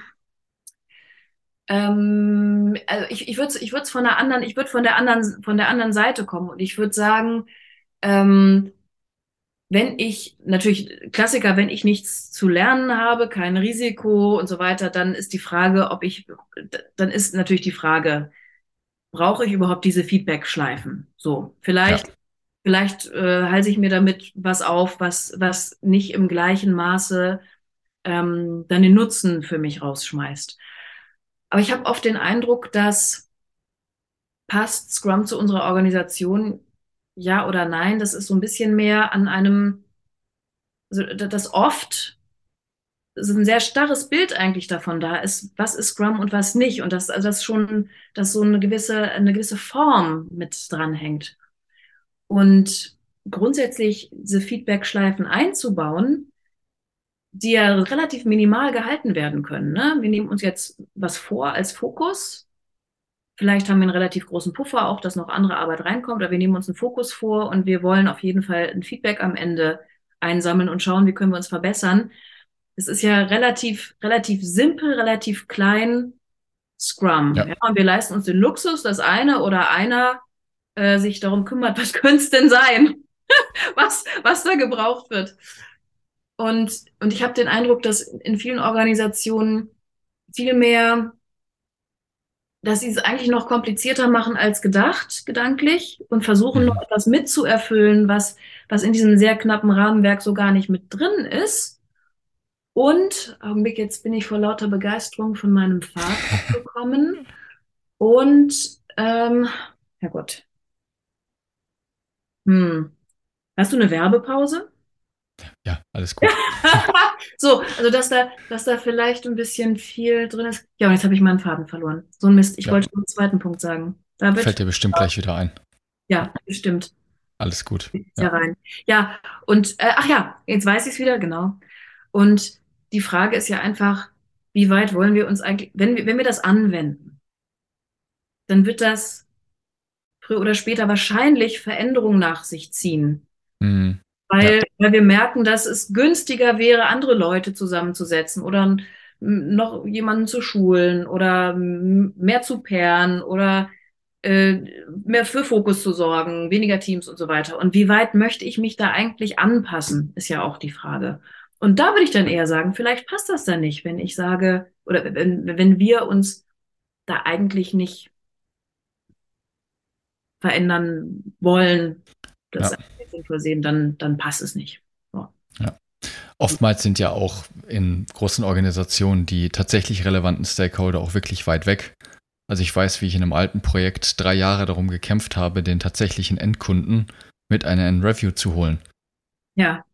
ähm, also ich, ich würde ich würde von der anderen, ich würde von der anderen, von der anderen Seite kommen und ich würde sagen, ähm, wenn ich natürlich Klassiker, wenn ich nichts zu lernen habe, kein Risiko und so weiter, dann ist die Frage, ob ich, dann ist natürlich die Frage, brauche ich überhaupt diese Feedback-Schleifen? So, vielleicht ja. Vielleicht äh, halte ich mir damit was auf, was, was nicht im gleichen Maße ähm, dann den Nutzen für mich rausschmeißt. Aber ich habe oft den Eindruck, dass passt Scrum zu unserer Organisation, ja oder nein, das ist so ein bisschen mehr an einem, also das oft so ein sehr starres Bild eigentlich davon da ist, was ist Scrum und was nicht. Und dass also das schon, dass so eine gewisse, eine gewisse Form mit dranhängt. Und grundsätzlich diese Feedback-Schleifen einzubauen, die ja relativ minimal gehalten werden können. Ne? Wir nehmen uns jetzt was vor als Fokus. Vielleicht haben wir einen relativ großen Puffer, auch dass noch andere Arbeit reinkommt, aber wir nehmen uns einen Fokus vor und wir wollen auf jeden Fall ein Feedback am Ende einsammeln und schauen, wie können wir uns verbessern. Es ist ja relativ, relativ simpel, relativ klein Scrum. Ja. ja. und wir leisten uns den Luxus, dass eine oder einer äh, sich darum kümmert, was könnte es denn sein, was, was da gebraucht wird. Und, und ich habe den Eindruck, dass in vielen Organisationen viel mehr, dass sie es eigentlich noch komplizierter machen als gedacht, gedanklich, und versuchen noch etwas mitzuerfüllen, was, was in diesem sehr knappen Rahmenwerk so gar nicht mit drin ist. Und, Augenblick, jetzt bin ich vor lauter Begeisterung von meinem Vater gekommen. Und, ähm, Herrgott, hm. Hast du eine Werbepause? Ja, alles gut. so, also dass da, dass da vielleicht ein bisschen viel drin ist. Ja, und jetzt habe ich meinen Faden verloren. So ein Mist. Ich ja. wollte noch einen zweiten Punkt sagen. David, Fällt dir bestimmt gleich wieder ein. Ja, bestimmt. Alles gut. Ja, rein. ja und äh, ach ja, jetzt weiß ich es wieder, genau. Und die Frage ist ja einfach, wie weit wollen wir uns eigentlich, wenn wir, wenn wir das anwenden, dann wird das früher oder später wahrscheinlich Veränderungen nach sich ziehen. Mhm. Weil, ja. weil wir merken, dass es günstiger wäre, andere Leute zusammenzusetzen oder noch jemanden zu schulen oder mehr zu pairen oder äh, mehr für Fokus zu sorgen, weniger Teams und so weiter. Und wie weit möchte ich mich da eigentlich anpassen, ist ja auch die Frage. Und da würde ich dann eher sagen, vielleicht passt das dann nicht, wenn ich sage, oder wenn, wenn wir uns da eigentlich nicht verändern wollen, das ja. Sehen, dann, dann passt es nicht. So. Ja. Oftmals sind ja auch in großen Organisationen die tatsächlich relevanten Stakeholder auch wirklich weit weg. Also ich weiß, wie ich in einem alten Projekt drei Jahre darum gekämpft habe, den tatsächlichen Endkunden mit einer Review zu holen. Ja.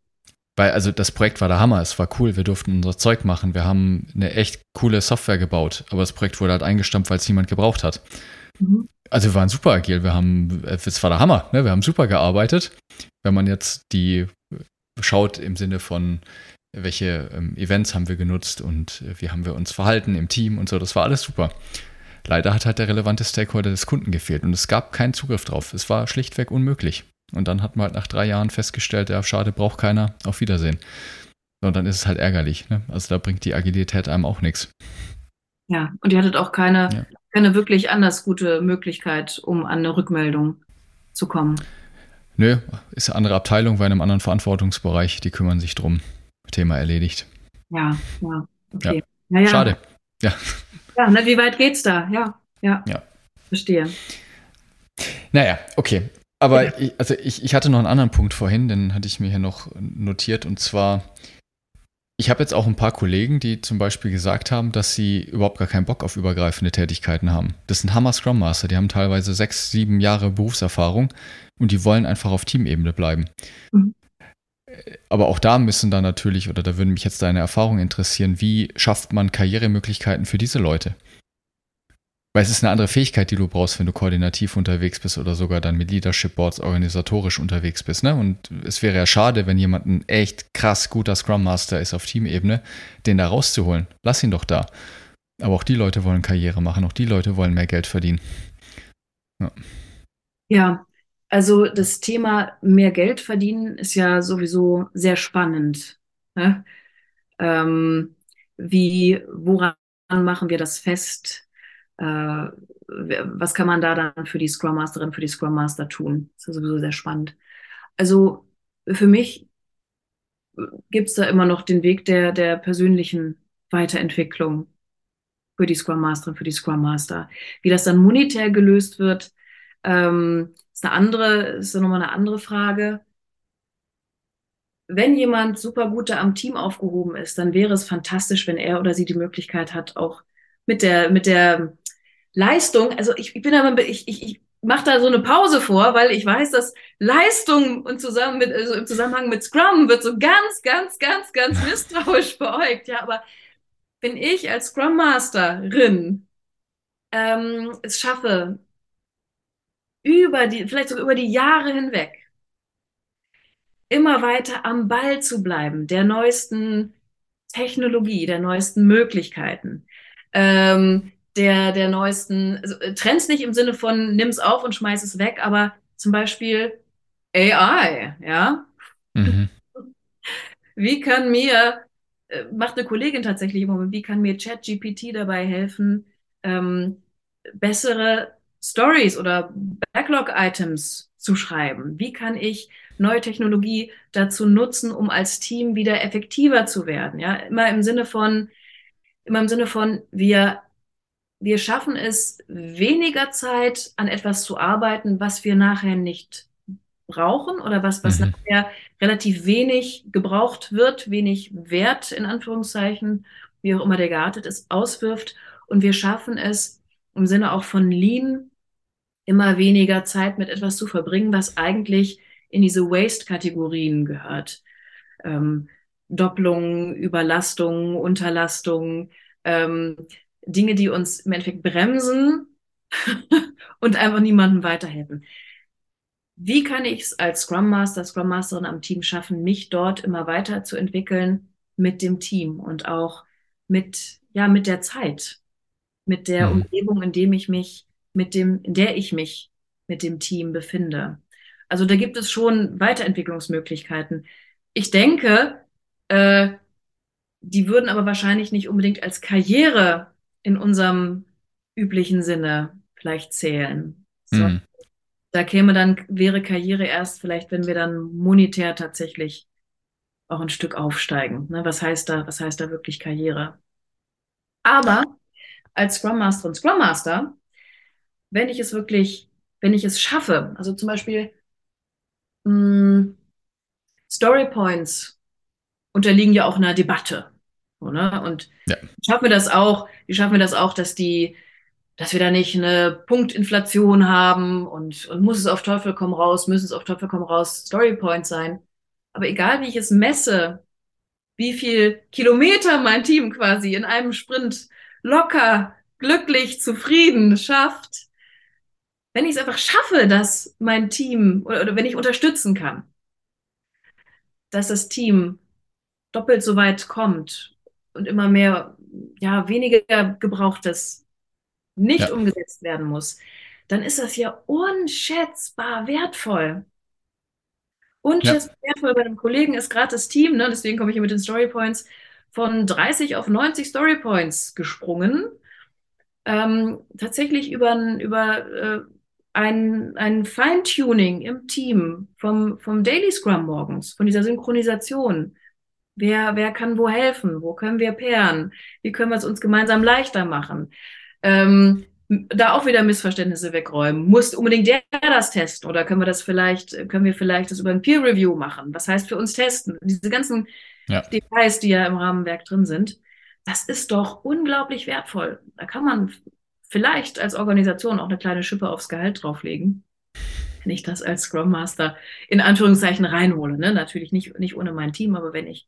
Weil, also das Projekt war der Hammer, es war cool, wir durften unser Zeug machen, wir haben eine echt coole Software gebaut, aber das Projekt wurde halt eingestampft, weil es niemand gebraucht hat. Mhm. Also wir waren super agil, wir haben, es war der Hammer, ne? wir haben super gearbeitet. Wenn man jetzt die schaut im Sinne von, welche ähm, Events haben wir genutzt und wie haben wir uns verhalten im Team und so, das war alles super. Leider hat halt der relevante Stakeholder des Kunden gefehlt und es gab keinen Zugriff drauf. Es war schlichtweg unmöglich. Und dann hat man halt nach drei Jahren festgestellt, ja, schade, braucht keiner, auf Wiedersehen. Und dann ist es halt ärgerlich. Ne? Also da bringt die Agilität einem auch nichts. Ja, und ihr hattet auch keine, ja keine wirklich anders gute Möglichkeit, um an eine Rückmeldung zu kommen. Nö, ist eine andere Abteilung bei einem anderen Verantwortungsbereich, die kümmern sich drum. Thema erledigt. Ja, ja, okay. Ja. Ja, Schade. Ja. Ja, na, wie weit geht's da? Ja, ja. Ja. Verstehe. Naja, okay. Aber ja. ich, also ich, ich hatte noch einen anderen Punkt vorhin, den hatte ich mir hier noch notiert. Und zwar, ich habe jetzt auch ein paar Kollegen, die zum Beispiel gesagt haben, dass sie überhaupt gar keinen Bock auf übergreifende Tätigkeiten haben. Das sind Hammer Scrum Master, die haben teilweise sechs, sieben Jahre Berufserfahrung und die wollen einfach auf Teamebene bleiben. Mhm. Aber auch da müssen da natürlich, oder da würden mich jetzt deine Erfahrungen interessieren, wie schafft man Karrieremöglichkeiten für diese Leute? Weil es ist eine andere Fähigkeit, die du brauchst, wenn du koordinativ unterwegs bist oder sogar dann mit Leadership Boards organisatorisch unterwegs bist. Ne? Und es wäre ja schade, wenn jemand ein echt krass guter Scrum Master ist auf Teamebene, den da rauszuholen. Lass ihn doch da. Aber auch die Leute wollen Karriere machen, auch die Leute wollen mehr Geld verdienen. Ja, ja also das Thema mehr Geld verdienen ist ja sowieso sehr spannend. Ne? Ähm, wie, woran machen wir das fest? Äh, was kann man da dann für die Scrum Masterin, für die Scrum Master tun? Das ist sowieso sehr spannend. Also für mich gibt es da immer noch den Weg der, der persönlichen Weiterentwicklung für die Scrum Masterin, für die Scrum Master. Wie das dann monetär gelöst wird, ähm, ist eine andere, ist nochmal eine andere Frage. Wenn jemand super gut da am Team aufgehoben ist, dann wäre es fantastisch, wenn er oder sie die Möglichkeit hat, auch mit der, mit der Leistung, also ich, ich bin aber, ich, ich, ich mache da so eine Pause vor, weil ich weiß, dass Leistung und zusammen mit, also im Zusammenhang mit Scrum wird so ganz, ganz, ganz, ganz misstrauisch beäugt. Ja, aber wenn ich als Scrum Masterin ähm, es schaffe, über die, vielleicht sogar über die Jahre hinweg, immer weiter am Ball zu bleiben, der neuesten Technologie, der neuesten Möglichkeiten, ähm, der, der neuesten also, äh, Trends nicht im Sinne von nimm es auf und schmeiß es weg, aber zum Beispiel AI, ja. Mhm. Wie kann mir, äh, macht eine Kollegin tatsächlich im Moment, wie kann mir ChatGPT dabei helfen, ähm, bessere Stories oder Backlog-Items zu schreiben? Wie kann ich neue Technologie dazu nutzen, um als Team wieder effektiver zu werden? Ja, immer im Sinne von, immer im Sinne von, wir wir schaffen es, weniger Zeit an etwas zu arbeiten, was wir nachher nicht brauchen oder was, was mhm. nachher relativ wenig gebraucht wird, wenig Wert in Anführungszeichen, wie auch immer der geartet ist, auswirft. Und wir schaffen es im Sinne auch von Lean immer weniger Zeit mit etwas zu verbringen, was eigentlich in diese Waste-Kategorien gehört. Ähm, Doppelungen, Überlastungen, Unterlastungen, ähm, Dinge, die uns im Endeffekt bremsen und einfach niemandem weiterhelfen. Wie kann ich es als Scrum Master, Scrum Masterin am Team schaffen, mich dort immer weiterzuentwickeln mit dem Team und auch mit, ja, mit der Zeit, mit der mhm. Umgebung, in dem ich mich, mit dem, in der ich mich mit dem Team befinde. Also da gibt es schon Weiterentwicklungsmöglichkeiten. Ich denke, äh, die würden aber wahrscheinlich nicht unbedingt als Karriere in unserem üblichen Sinne vielleicht zählen. So. Mhm. Da käme dann, wäre Karriere erst vielleicht, wenn wir dann monetär tatsächlich auch ein Stück aufsteigen. Ne? Was heißt da, was heißt da wirklich Karriere? Aber als Scrum Master und Scrum Master, wenn ich es wirklich, wenn ich es schaffe, also zum Beispiel mh, hm, Story Points unterliegen ja auch einer Debatte. So, ne? Und ja. schaffen wir das auch, wie schaffen wir das auch, dass die, dass wir da nicht eine Punktinflation haben und, und muss es auf Teufel komm raus, müssen es auf Teufel komm raus Storypoints sein. Aber egal wie ich es messe, wie viel Kilometer mein Team quasi in einem Sprint locker, glücklich, zufrieden schafft, wenn ich es einfach schaffe, dass mein Team oder, oder wenn ich unterstützen kann, dass das Team doppelt so weit kommt und immer mehr, ja, weniger Gebrauchtes nicht ja. umgesetzt werden muss, dann ist das ja unschätzbar wertvoll. Unschätzbar ja. wertvoll. Bei einem Kollegen ist gerade das Team, ne, deswegen komme ich hier mit den Story Points, von 30 auf 90 Story Points gesprungen. ähm, tatsächlich über, über äh, ein, ein Feintuning im Team vom, vom Daily Scrum morgens, von dieser Synchronisation. Wer, wer kann wo helfen? Wo können wir pairen? Wie können wir es uns gemeinsam leichter machen? Ähm, da auch wieder Missverständnisse wegräumen. Muss unbedingt der das testen oder können wir das vielleicht, können wir vielleicht das über ein Peer Review machen? Was heißt für uns testen? Diese ganzen ja. Details, die ja im Rahmenwerk drin sind, das ist doch unglaublich wertvoll. Da kann man vielleicht als Organisation auch eine kleine Schippe aufs Gehalt drauflegen. Wenn ich das als Scrum Master in Anführungszeichen reinhole. Ne? Natürlich nicht, nicht ohne mein Team, aber wenn ich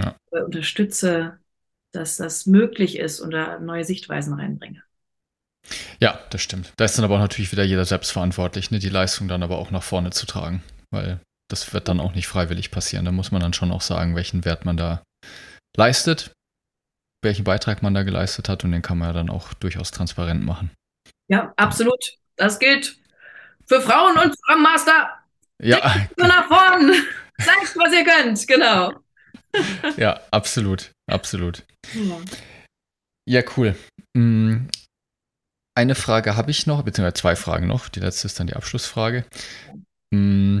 ja. Äh, unterstütze, dass das möglich ist und da neue Sichtweisen reinbringe. Ja, das stimmt. Da ist dann aber auch natürlich wieder jeder selbst verantwortlich, ne, die Leistung dann aber auch nach vorne zu tragen, weil das wird dann auch nicht freiwillig passieren. Da muss man dann schon auch sagen, welchen Wert man da leistet, welchen Beitrag man da geleistet hat und den kann man ja dann auch durchaus transparent machen. Ja, absolut. Das gilt für Frauen und Scrum Master. Ja. Nach vorn. Zeigt, was ihr könnt, genau. Ja, absolut, absolut. Ja, ja cool. Mm, eine Frage habe ich noch, beziehungsweise zwei Fragen noch. Die letzte ist dann die Abschlussfrage. Mm,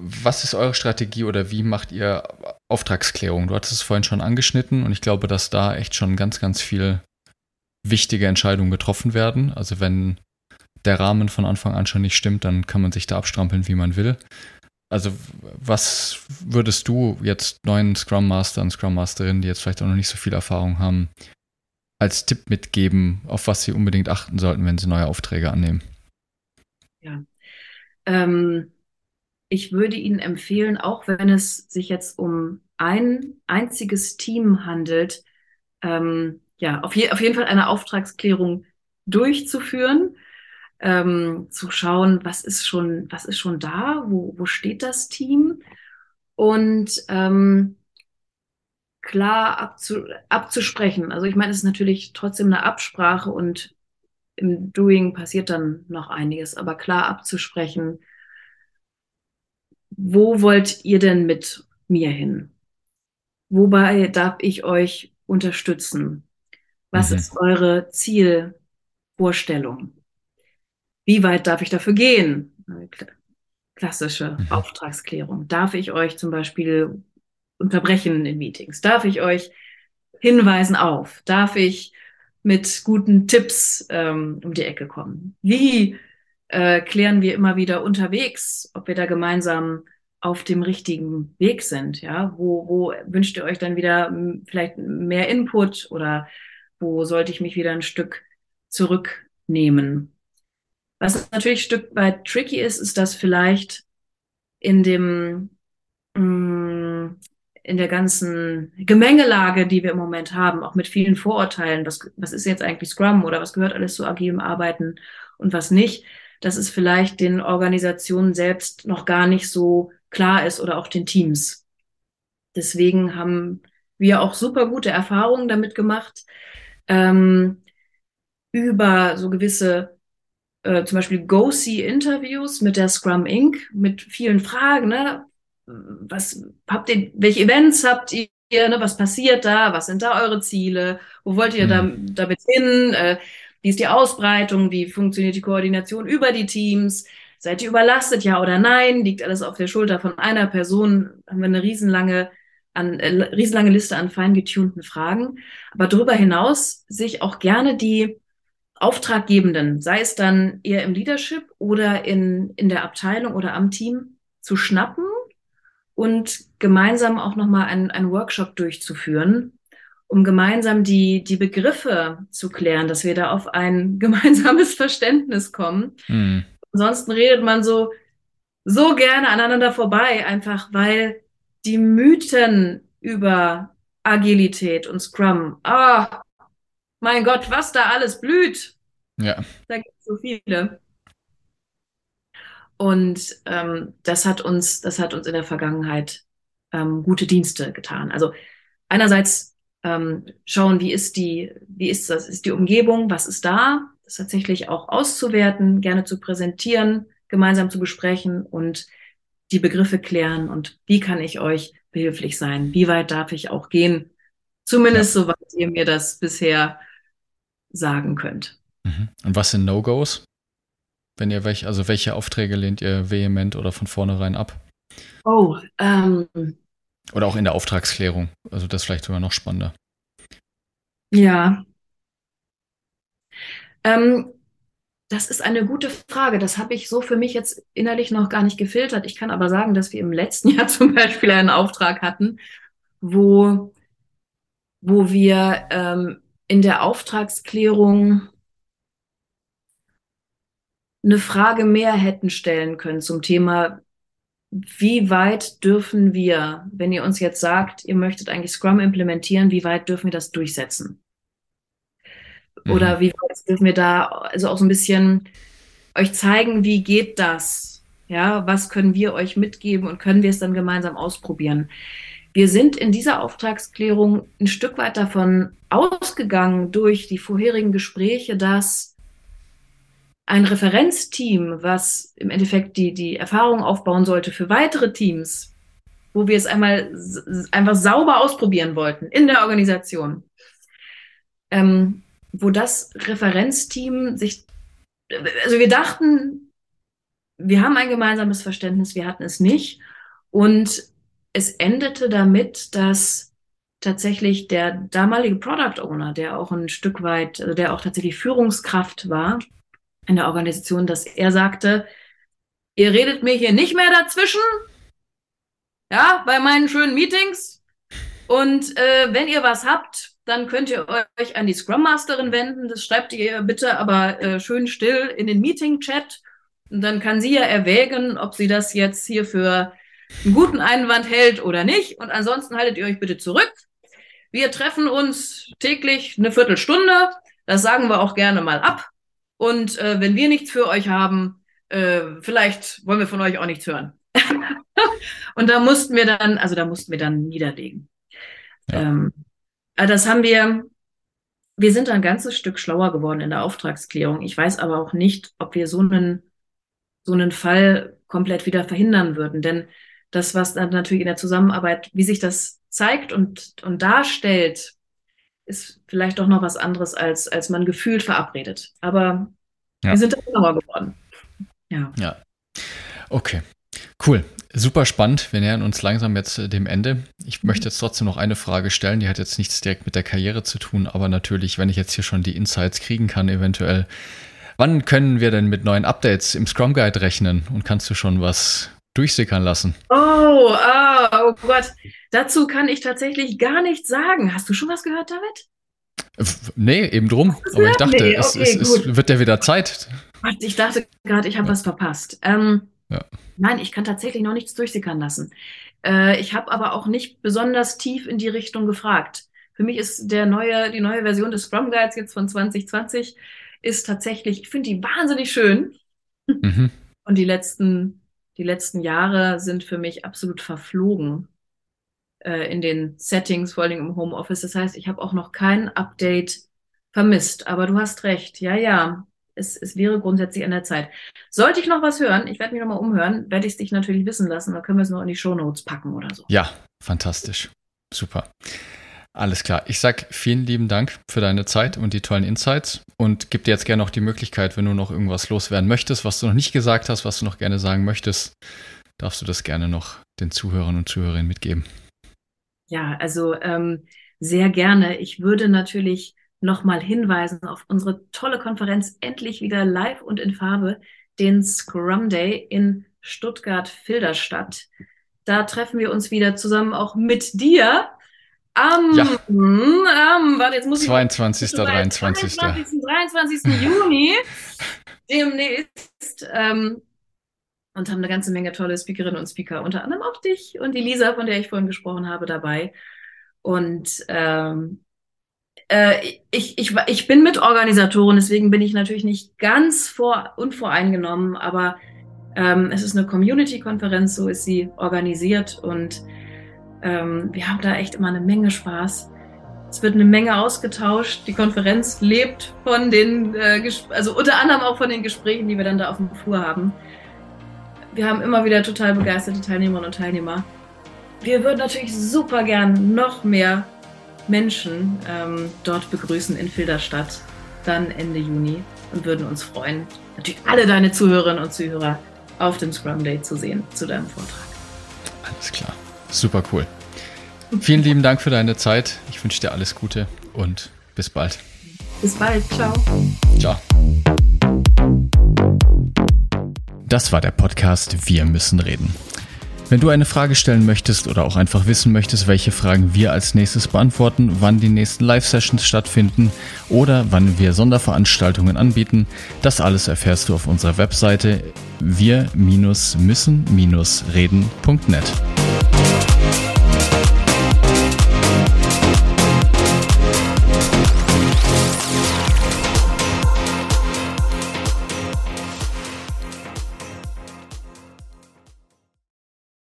was ist eure Strategie oder wie macht ihr Auftragsklärung? Du hattest es vorhin schon angeschnitten und ich glaube, dass da echt schon ganz, ganz viel wichtige Entscheidungen getroffen werden. Also wenn der Rahmen von Anfang an schon nicht stimmt, dann kann man sich da abstrampeln, wie man will. Also was würdest du jetzt neuen Scrum Master und Scrum Masterinnen, die jetzt vielleicht auch noch nicht so viel Erfahrung haben, als Tipp mitgeben, auf was sie unbedingt achten sollten, wenn sie neue Aufträge annehmen? Ja. Ähm, ich würde Ihnen empfehlen, auch wenn es sich jetzt um ein einziges Team handelt, ähm, ja, auf, je, auf jeden Fall eine Auftragsklärung durchzuführen, ähm, zu schauen, was ist schon, was ist schon da, wo, wo steht das Team und ähm, klar abzu, abzusprechen. Also ich meine, es ist natürlich trotzdem eine Absprache und im Doing passiert dann noch einiges, aber klar abzusprechen, wo wollt ihr denn mit mir hin? Wobei darf ich euch unterstützen? Was mhm. ist eure Zielvorstellung? Wie weit darf ich dafür gehen? Klassische mhm. Auftragsklärung. Darf ich euch zum Beispiel unterbrechen in Meetings? Darf ich euch hinweisen auf? Darf ich mit guten Tipps ähm, um die Ecke kommen? Wie äh, klären wir immer wieder unterwegs, ob wir da gemeinsam auf dem richtigen Weg sind. Ja, wo, wo wünscht ihr euch dann wieder vielleicht mehr Input oder wo sollte ich mich wieder ein Stück zurücknehmen? Was natürlich ein Stück weit tricky ist, ist, dass vielleicht in dem mh, in der ganzen Gemengelage, die wir im Moment haben, auch mit vielen Vorurteilen, was, was ist jetzt eigentlich Scrum oder was gehört alles zu agilem Arbeiten und was nicht, dass es vielleicht den Organisationen selbst noch gar nicht so klar ist oder auch den Teams. Deswegen haben wir auch super gute Erfahrungen damit gemacht, ähm, über so gewisse äh, zum Beispiel Go-See-Interviews mit der Scrum Inc., mit vielen Fragen, ne? Was habt ihr, welche Events habt ihr, ne? was passiert da, was sind da eure Ziele, wo wollt ihr mhm. da, damit hin? Äh, wie ist die Ausbreitung? Wie funktioniert die Koordination über die Teams? Seid ihr überlastet, ja oder nein? Liegt alles auf der Schulter von einer Person? Haben wir eine riesenlange, an, äh, riesenlange Liste an fein getunten Fragen. Aber darüber hinaus sich auch gerne die Auftraggebenden, sei es dann eher im Leadership oder in, in der Abteilung oder am Team, zu schnappen und gemeinsam auch nochmal einen, einen Workshop durchzuführen, um gemeinsam die, die Begriffe zu klären, dass wir da auf ein gemeinsames Verständnis kommen. Mhm. Ansonsten redet man so, so gerne aneinander vorbei, einfach weil die Mythen über Agilität und Scrum, ah, mein Gott, was da alles blüht. Ja. Da gibt es so viele. Und ähm, das hat uns, das hat uns in der Vergangenheit ähm, gute Dienste getan. Also einerseits ähm, schauen, wie ist die, wie ist das, ist die Umgebung, was ist da, das tatsächlich auch auszuwerten, gerne zu präsentieren, gemeinsam zu besprechen und die Begriffe klären und wie kann ich euch behilflich sein? Wie weit darf ich auch gehen? Zumindest ja. soweit ihr mir das bisher sagen könnt. Mhm. Und was sind No-Gos? Wenn ihr welche, also welche Aufträge lehnt ihr vehement oder von vornherein ab? Oh, ähm, Oder auch in der Auftragsklärung. Also das ist vielleicht sogar noch spannender. ja. Ähm, das ist eine gute Frage. Das habe ich so für mich jetzt innerlich noch gar nicht gefiltert. Ich kann aber sagen, dass wir im letzten Jahr zum Beispiel einen Auftrag hatten, wo, wo wir ähm, in der Auftragsklärung eine Frage mehr hätten stellen können zum Thema, wie weit dürfen wir, wenn ihr uns jetzt sagt, ihr möchtet eigentlich Scrum implementieren, wie weit dürfen wir das durchsetzen? Oder Mhm. wie weit dürfen wir da also auch so ein bisschen euch zeigen, wie geht das? Ja, was können wir euch mitgeben und können wir es dann gemeinsam ausprobieren? Wir sind in dieser Auftragsklärung ein Stück weit davon ausgegangen durch die vorherigen Gespräche, dass ein Referenzteam, was im Endeffekt die, die Erfahrung aufbauen sollte für weitere Teams, wo wir es einmal einfach sauber ausprobieren wollten in der Organisation, ähm, wo das Referenzteam sich, also wir dachten, wir haben ein gemeinsames Verständnis, wir hatten es nicht. Und es endete damit, dass tatsächlich der damalige Product Owner, der auch ein Stück weit, also der auch tatsächlich Führungskraft war in der Organisation, dass er sagte, ihr redet mir hier nicht mehr dazwischen, ja, bei meinen schönen Meetings. Und äh, wenn ihr was habt, dann könnt ihr euch an die Scrum Masterin wenden. Das schreibt ihr bitte aber äh, schön still in den Meeting-Chat. Und dann kann sie ja erwägen, ob sie das jetzt hier für einen guten Einwand hält oder nicht. Und ansonsten haltet ihr euch bitte zurück. Wir treffen uns täglich eine Viertelstunde. Das sagen wir auch gerne mal ab. Und äh, wenn wir nichts für euch haben, äh, vielleicht wollen wir von euch auch nichts hören. Und da mussten wir dann, also da mussten wir dann niederlegen. Ja. Ähm, also das haben wir, wir sind ein ganzes Stück schlauer geworden in der Auftragsklärung. Ich weiß aber auch nicht, ob wir so einen, so einen Fall komplett wieder verhindern würden. Denn das, was dann natürlich in der Zusammenarbeit, wie sich das zeigt und, und darstellt, ist vielleicht doch noch was anderes, als, als man gefühlt verabredet. Aber Ja. wir sind da schlauer geworden. Ja. Ja. Okay. Cool. Super spannend. Wir nähern uns langsam jetzt äh, dem Ende. Ich möchte jetzt trotzdem noch eine Frage stellen, die hat jetzt nichts direkt mit der Karriere zu tun, aber natürlich, wenn ich jetzt hier schon die Insights kriegen kann, eventuell. Wann können wir denn mit neuen Updates im Scrum Guide rechnen? Und kannst du schon was durchsickern lassen? Oh, ah, oh Gott. Dazu kann ich tatsächlich gar nichts sagen. Hast du schon was gehört, David? Nee, eben drum. Aber ich dachte, Nee, es, okay, es, es gut. wird ja wieder Zeit. Ich dachte gerade, ich habe was verpasst. Ähm, Ja. Nein, ich kann tatsächlich noch nichts durchsickern lassen. Äh, ich habe aber auch nicht besonders tief in die Richtung gefragt. Für mich ist der neue, die neue Version des Scrum Guides jetzt von 2020 ist tatsächlich, ich finde die wahnsinnig schön. Mhm. Und die letzten, die letzten Jahre sind für mich absolut verflogen äh, in den Settings, vor allem im Homeoffice. Das heißt, ich habe auch noch kein Update vermisst. Aber du hast recht. Ja, ja. Es, es wäre grundsätzlich an der Zeit. Sollte ich noch was hören, ich werde mich nochmal umhören, werde ich es dich natürlich wissen lassen. Dann können wir es noch in die Shownotes packen oder so. Ja, fantastisch. Super. Alles klar. Ich sag vielen lieben Dank für deine Zeit und die tollen Insights und gib dir jetzt gerne noch die Möglichkeit, wenn du noch irgendwas loswerden möchtest, was du noch nicht gesagt hast, was du noch gerne sagen möchtest, darfst du das gerne noch den Zuhörern und Zuhörerinnen mitgeben. Ja, also ähm, sehr gerne. Ich würde natürlich nochmal hinweisen auf unsere tolle Konferenz, endlich wieder live und in Farbe, den Scrum Day in Stuttgart-Filderstadt. Da treffen wir uns wieder zusammen auch mit dir am, Ja. am warte, jetzt muss ich 22. 23. 22. 23. Juni demnächst ähm, und haben eine ganze Menge tolle Speakerinnen und Speaker, unter anderem auch dich und die Lisa, von der ich vorhin gesprochen habe, dabei. Und ähm, äh, ich, ich, ich bin Mitorganisatorin, deswegen bin ich natürlich nicht ganz vor, unvoreingenommen, aber ähm, es ist eine Community-Konferenz, so ist sie organisiert und ähm, wir haben da echt immer eine Menge Spaß. Es wird eine Menge ausgetauscht. Die Konferenz lebt von den, äh, also unter anderem auch von den Gesprächen, die wir dann da auf dem Flur haben. Wir haben immer wieder total begeisterte Teilnehmerinnen und Teilnehmer. Wir würden natürlich super gern noch mehr Menschen ähm, dort begrüßen in Filderstadt. dann Ende Juni und würden uns freuen, natürlich alle deine Zuhörerinnen und Zuhörer auf dem Scrum Day zu sehen, zu deinem Vortrag. Alles klar. Super cool. Vielen lieben Dank für deine Zeit. Ich wünsche dir alles Gute und bis bald. Bis bald. Ciao. Ciao. Das war der Podcast Wir müssen reden. Wenn du eine Frage stellen möchtest oder auch einfach wissen möchtest, welche Fragen wir als nächstes beantworten, wann die nächsten Live-Sessions stattfinden oder wann wir Sonderveranstaltungen anbieten, das alles erfährst du auf unserer Webseite wir-müssen-reden.net.